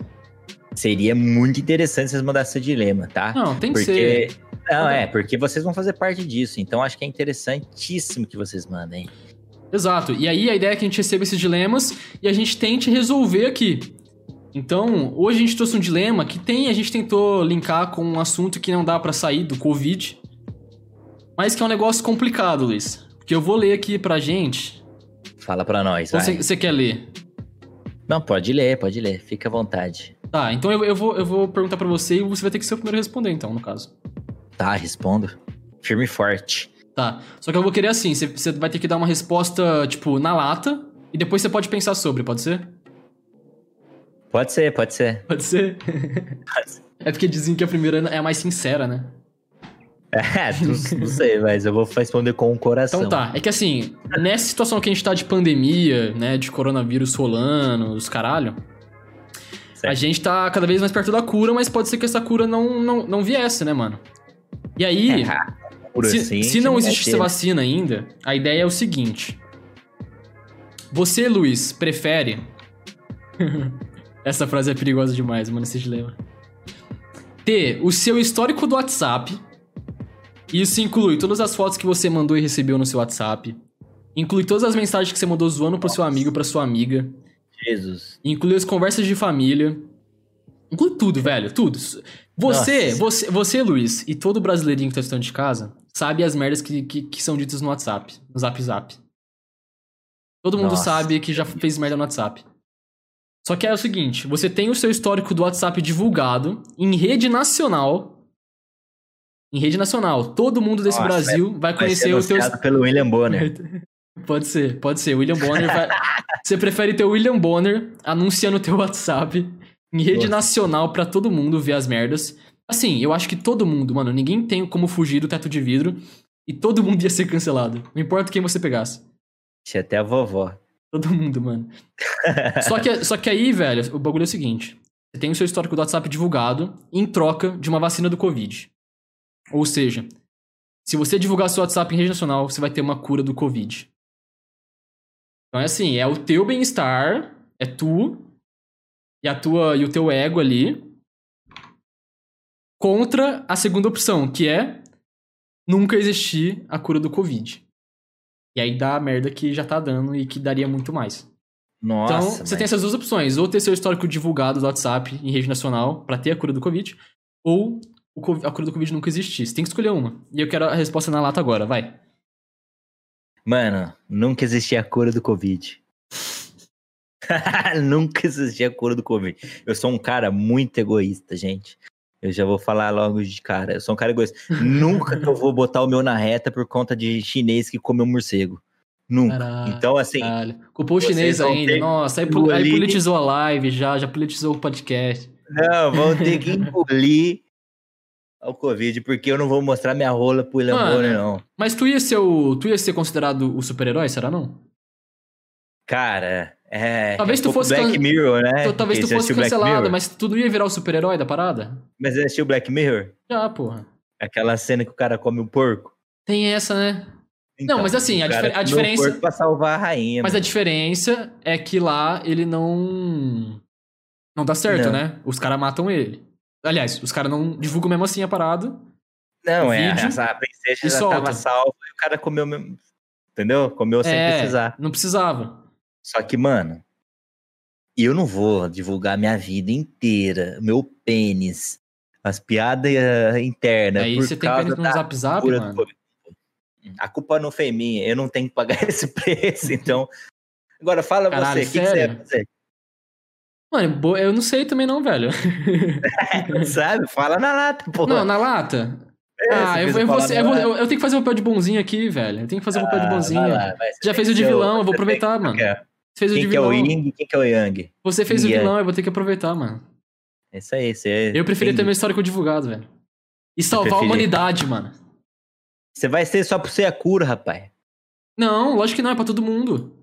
Seria muito interessante vocês mandassem esse dilema, tá? Não, tem que porque... ser. Não, é, porque vocês vão fazer parte disso, então acho que é interessantíssimo que vocês mandem. Exato. E aí a ideia é que a gente receba esses dilemas e a gente tente resolver aqui. Então, hoje a gente trouxe um dilema que tem, a gente tentou linkar com um assunto que não dá pra sair do Covid, mas que é um negócio complicado, Luiz. Porque eu vou ler aqui pra gente. Fala pra nós, vai. você quer ler? Não, pode ler, pode ler, fica à vontade. Tá, então eu, eu, vou, eu vou perguntar pra você e você vai ter que ser o primeiro a responder, então, no caso. Tá, respondo. Firme e forte. Tá. Só que eu vou querer assim: você, você vai ter que dar uma resposta, tipo, na lata, e depois você pode pensar sobre, pode ser? Pode ser, pode ser. Pode ser? é porque dizem que a primeira é a mais sincera, né? É, não, não sei, mas eu vou responder com o coração. Então tá, é que assim, nessa situação que a gente tá de pandemia, né, de coronavírus rolando, os caralho, certo. A gente tá cada vez mais perto da cura, mas pode ser que essa cura não, não, não viesse, né, mano? E aí, É, se, assim, se não existisse ter. vacina ainda, a ideia é o seguinte. Você, Luiz, prefere. Essa frase é perigosa demais, mano, esse dilema. Ter o seu histórico do WhatsApp. Isso inclui todas as fotos que você mandou e recebeu no seu WhatsApp. Inclui todas as mensagens que você mandou zoando pro seu amigo, pra sua amiga. Jesus. Inclui as conversas de família. Inclui tudo, velho, tudo. Você, Nossa. você, você, Luiz, e todo brasileirinho que tá estudando de casa, sabe as merdas que, que, que são ditas no WhatsApp, no Zap Zap. Todo mundo Nossa. sabe que já fez merda no WhatsApp. Só que é o seguinte, você tem o seu histórico do WhatsApp divulgado em rede nacional. Em rede nacional. Todo mundo desse Nossa, Brasil vai, Vai conhecer os teus pelo William Bonner. Pode ser, pode ser. William Bonner vai... Você prefere ter o William Bonner anunciando o teu WhatsApp em rede Nossa. nacional pra todo mundo ver as merdas. Assim, eu acho que todo mundo, mano, ninguém tem como fugir do teto de vidro e todo mundo ia ser cancelado. Não importa quem você pegasse. Tinha até a vovó. Todo mundo, mano. só, que, só que aí, velho, o bagulho é o seguinte. Você tem o seu histórico do WhatsApp divulgado em troca de uma vacina do Covid. Ou seja, se você divulgar seu WhatsApp em rede nacional, você vai ter uma cura do Covid. Então é assim, é o teu bem-estar, é tu e a tua e o teu ego ali contra a segunda opção, que é nunca existir a cura do Covid. E aí dá a merda que já tá dando e que daria muito mais. Nossa. Então, você tem essas duas opções. Ou ter seu histórico divulgado do WhatsApp em rede nacional pra ter a cura do Covid, ou a cura do Covid nunca existir. Você tem que escolher uma. E eu quero a resposta na lata agora, vai. Mano, nunca existia a cura do Covid. nunca existia a cura do Covid. Eu sou um cara muito egoísta, gente. Eu já vou falar logo de cara. Eu sou um cara egoísta. nunca eu vou botar o meu na reta por conta de chinês que comeu morcego. Nunca. Caralho, então, assim, Caralho. Culpou o chinês ainda. Nossa, aí, aí politizou a live já, já politizou o podcast. não, vão ter que engolir o Covid, porque eu não vou mostrar minha rola pro William Mano, Bonner, não. Mas tu ia ser o. Tu ia ser considerado o super-herói, será não? Cara, é. Talvez é tu um pouco fosse Black can- Mirror, né? Tu- Talvez tu Porque você fosse cancelado, mas tu não ia virar o super-herói da parada? Mas você assistiu Black Mirror? Já, porra. Aquela cena que o cara come o porco? Tem essa, né? Então, mas assim, a difer- a diferença- porco pra salvar a rainha. Mas a mano. diferença é que lá ele não. Não dá certo, Não. né? Os caras matam ele. Aliás, os caras não divulgam mesmo assim a parada. Não, é, vídeo a princesa já solta. tava salva e o cara comeu mesmo. Entendeu? Comeu sem é, precisar. não precisava. Só que, mano, eu não vou divulgar minha vida inteira, meu pênis, as piadas internas. Aí por você tem causa pênis no zap zap, do mano. Covid. A culpa não foi minha, eu não tenho que pagar esse preço, então. Agora fala Caralho, você, o que, que você ia fazer? Mano, eu não sei também não, velho. Sabe? Fala na lata, pô. não, na lata. É, ah, eu, eu, vou eu, vou- eu- tenho que fazer o papel de bonzinho aqui, velho. Eu tenho que fazer o papel de Ah, bonzinho. vai lá, vai, Já fez o de vilão, eu vou aproveitar, mano. Quem é? Você fez o de Quem que é o vilão. Ying quem que é o Yang? Você fez o Yang. vilão, eu vou ter que aproveitar, mano. É Isso aí, você. Eu preferia ter meu histórico divulgado, velho. E salvar a humanidade, mano. Você vai ser só por ser a cura, rapaz. Não, lógico que não, é pra todo mundo.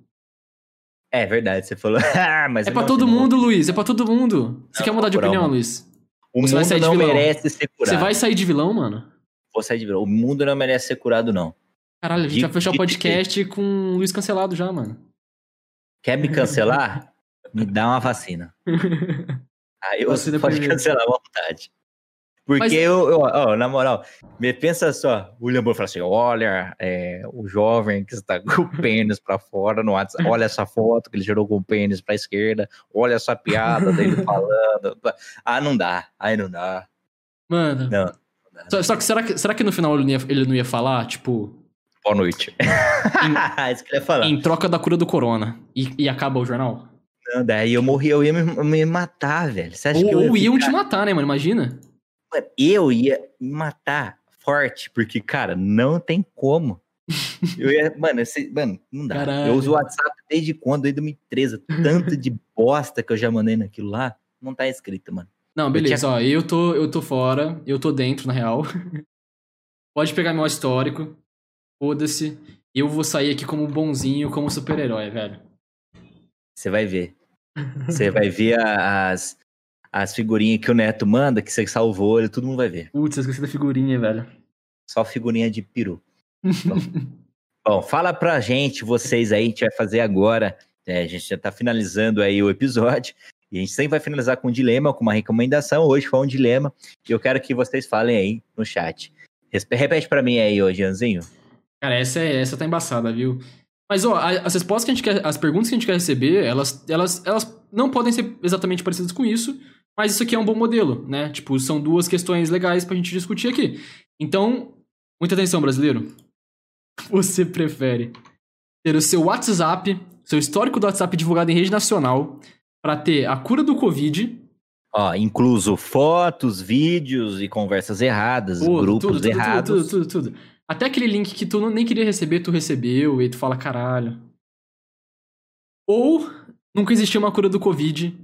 É verdade, você falou. Ah, mas É pra todo não- mundo, Luiz. É pra todo mundo. Você Não, quer mudar de opinião, alma. Luiz? O Você vai mundo sair de não vilão. merece ser curado. Você vai sair de vilão, mano? Vou sair de vilão. O mundo não merece ser curado, não. Caralho, a gente De- vai fechar o de- podcast com o Luiz cancelado já, mano. Quer me cancelar? me dá uma vacina. Aí eu Vacina pode primeiro. cancelar à vontade. Porque Mas- eu, eu ó, na moral, me pensa só, o William Bonner fala assim: olha, é, o jovem que está com o pênis pra fora no WhatsApp, olha essa foto que ele gerou com o pênis pra esquerda, olha essa piada dele falando. Ah, não dá, aí não dá. Mano. Não, não dá. Só, só que será, que será que no final ele não ia, ele não ia falar, tipo, Boa noite. Isso que ele ia falar. em troca da cura do corona? E, e acaba o jornal? Não, daí eu morri, eu ia me, me matar, velho. Você acha Ou, que eu ou ia iam ficar- te matar, né, mano? Imagina. Mano, Eu ia me matar forte, porque, cara, não tem como. Eu ia, mano, mano, não dá. Caralho. Eu uso o WhatsApp desde quando? Desde 2013. Tanto de bosta que eu já mandei naquilo lá, não tá escrito, mano. Não, beleza, tinha- ó, eu tô, eu tô fora, eu tô dentro, na real. Pode pegar meu histórico, foda-se. Eu vou sair aqui como bonzinho, como super-herói, velho. Você vai ver. Você vai ver as, as figurinhas que o Neto manda, que você salvou, ele, todo mundo vai ver. Putz, eu esqueci da figurinha, velho. Só figurinha de peru. Bom, bom, fala pra gente, vocês aí, a gente vai fazer agora. É, a gente já tá finalizando aí o episódio. E a gente sempre vai finalizar com um dilema, com uma recomendação. Hoje foi um dilema. E eu quero que vocês falem aí no chat. Repete para mim aí, ô Gianzinho. Cara, essa, é, essa tá embaçada, viu? Mas, ó, as respostas que a gente quer, as perguntas que a gente quer receber, elas, elas, elas não podem ser exatamente parecidas com isso, mas isso aqui é um bom modelo, né? Tipo, são duas questões legais pra gente discutir aqui. Então, muita atenção, brasileiro. Você prefere ter o seu WhatsApp, seu histórico do WhatsApp divulgado em rede nacional, para ter a cura do Covid. Ó, incluso fotos, vídeos e conversas erradas, Pô, grupos tudo, tudo, errados. Tudo, tudo, tudo, tudo. Até aquele link que tu nem queria receber, tu recebeu, e tu fala, caralho. Ou nunca existiu uma cura do Covid.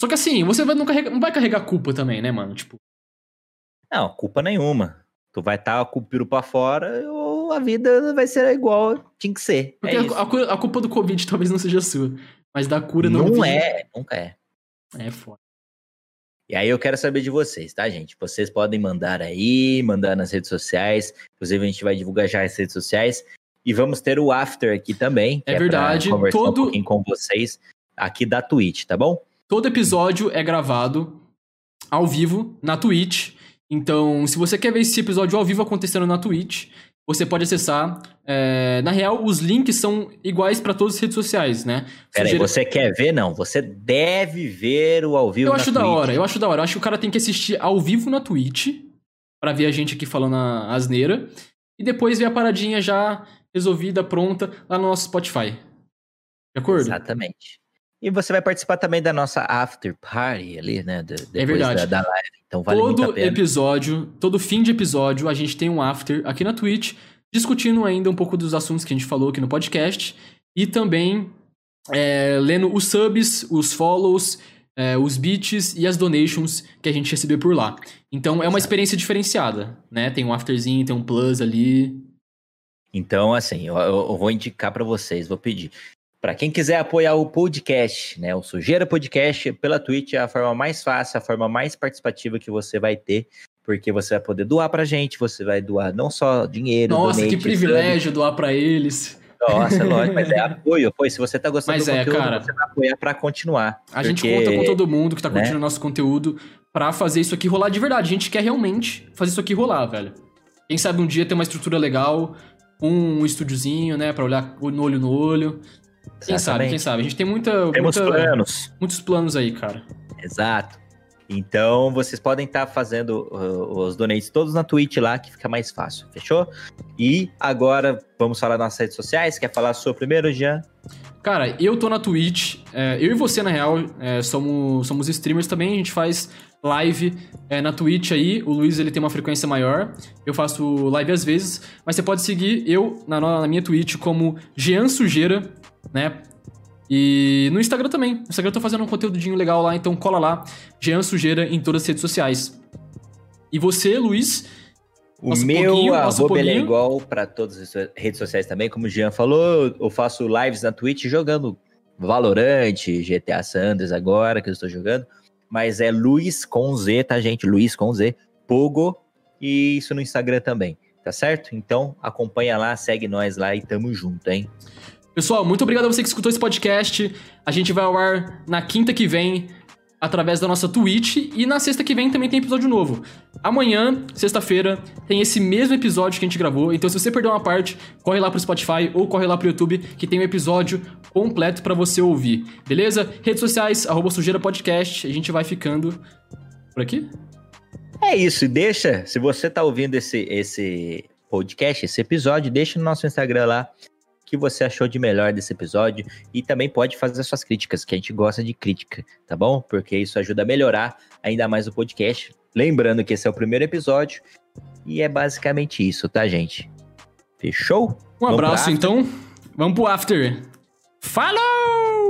Só que assim, você vai, não, carrega, não vai carregar culpa também, né, mano? Tipo. Não, culpa nenhuma. Tu vai estar tá com o piro pra fora ou a vida vai ser igual tinha que ser. É a, a, a, culpa do Covid talvez não seja sua. Mas da cura não Não é, nunca é. É foda. E aí eu quero saber de vocês, tá, gente? Vocês podem mandar aí, mandar nas redes sociais. Inclusive, a gente vai divulgar já as redes sociais. E vamos ter o after aqui também. É, é verdade. conversar Todo... um pouquinho com vocês aqui da Twitch, tá bom? Todo episódio é gravado ao vivo na Twitch. Então, se você quer ver esse episódio ao vivo acontecendo na Twitch, você pode acessar. É, na real, os links são iguais para todas as redes sociais, né? Peraí, Sugere... você quer ver? Não, você deve ver o ao vivo Eu acho da hora, eu acho da hora. Eu acho que o cara tem que assistir ao vivo na Twitch para ver a gente aqui falando a asneira e depois ver a paradinha já resolvida, pronta lá no nosso Spotify. De acordo? Exatamente. E você vai participar também da nossa after party ali, né? De, é verdade. Da, da, live. Então vale todo episódio, todo fim de episódio, a gente tem um after aqui na Twitch, discutindo ainda um pouco dos assuntos que a gente falou aqui no podcast. E também é, lendo os subs, os follows, é, os bits e as donations que a gente recebeu por lá. Então é uma experiência diferenciada, né? Tem um afterzinho, tem um plus ali. Então, assim, eu, eu vou indicar para vocês, vou pedir. Para quem quiser apoiar o podcast, né, o Sujeira Podcast, pela Twitch é a forma mais fácil, a forma mais participativa que você vai ter, porque você vai poder doar pra gente, você vai doar não só dinheiro, Nossa, donate, que privilégio sabe? doar para eles. Nossa, lógico, mas é apoio, apoio. Se você tá gostando mas do é, conteúdo, cara, você vai apoiar pra continuar. A porque, gente conta com todo mundo que tá curtindo o né? nosso conteúdo para fazer isso aqui rolar de verdade. A gente quer realmente fazer isso aqui rolar, velho. Quem sabe um dia ter uma estrutura legal, um estúdiozinho, né, pra olhar no olho no olho. Quem sabe, quem sabe? A gente tem muita. Temos muita, planos. Muitos planos aí, cara. Exato. Então, vocês podem estar tá fazendo uh, os donates todos na Twitch lá, que fica mais fácil, fechou? E agora, vamos falar nas redes sociais. Quer falar sua primeiro, Jean? Cara, eu tô na Twitch. É, eu e você, na real, é, somos, somos streamers também. A gente faz live é, na Twitch aí. O Luiz, ele tem uma frequência maior. Eu faço live às vezes. Mas você pode seguir eu na, na minha Twitch como Jean Sujeira né? E no Instagram também. No Instagram eu tô fazendo um conteúdinho legal lá, então cola lá. Jean Sujeira em todas as redes sociais. E você, Luiz? O meu arroba é igual para todas as redes sociais também, como o Jean falou. Eu faço lives na Twitch jogando Valorant, GTA Sanders agora, que eu estou jogando. Mas é Luiz com Z, tá, gente? Luiz com Z, Pogo. E isso no Instagram também, tá certo? Então acompanha lá, segue nós lá e tamo junto, hein? Pessoal, muito obrigado a você que escutou esse podcast. A gente vai ao ar na quinta que vem, através da nossa Twitch. E na sexta que vem também tem episódio novo. Amanhã, sexta-feira, tem esse mesmo episódio que a gente gravou. Então, se você perdeu uma parte, corre lá pro Spotify ou corre lá pro YouTube, que tem um episódio completo para você ouvir. Beleza? Redes sociais, arroba sujeira podcast. A gente vai ficando por aqui. É isso, deixa. Se você tá ouvindo esse, esse podcast, esse episódio, deixa no nosso Instagram lá que você achou de melhor desse episódio e também pode fazer suas críticas, que a gente gosta de crítica, tá bom? Porque isso ajuda a melhorar ainda mais o podcast. Lembrando que esse é o primeiro episódio e é basicamente isso, tá, gente? Fechou? Um Vamos abraço, então. Vamos pro after. Falou!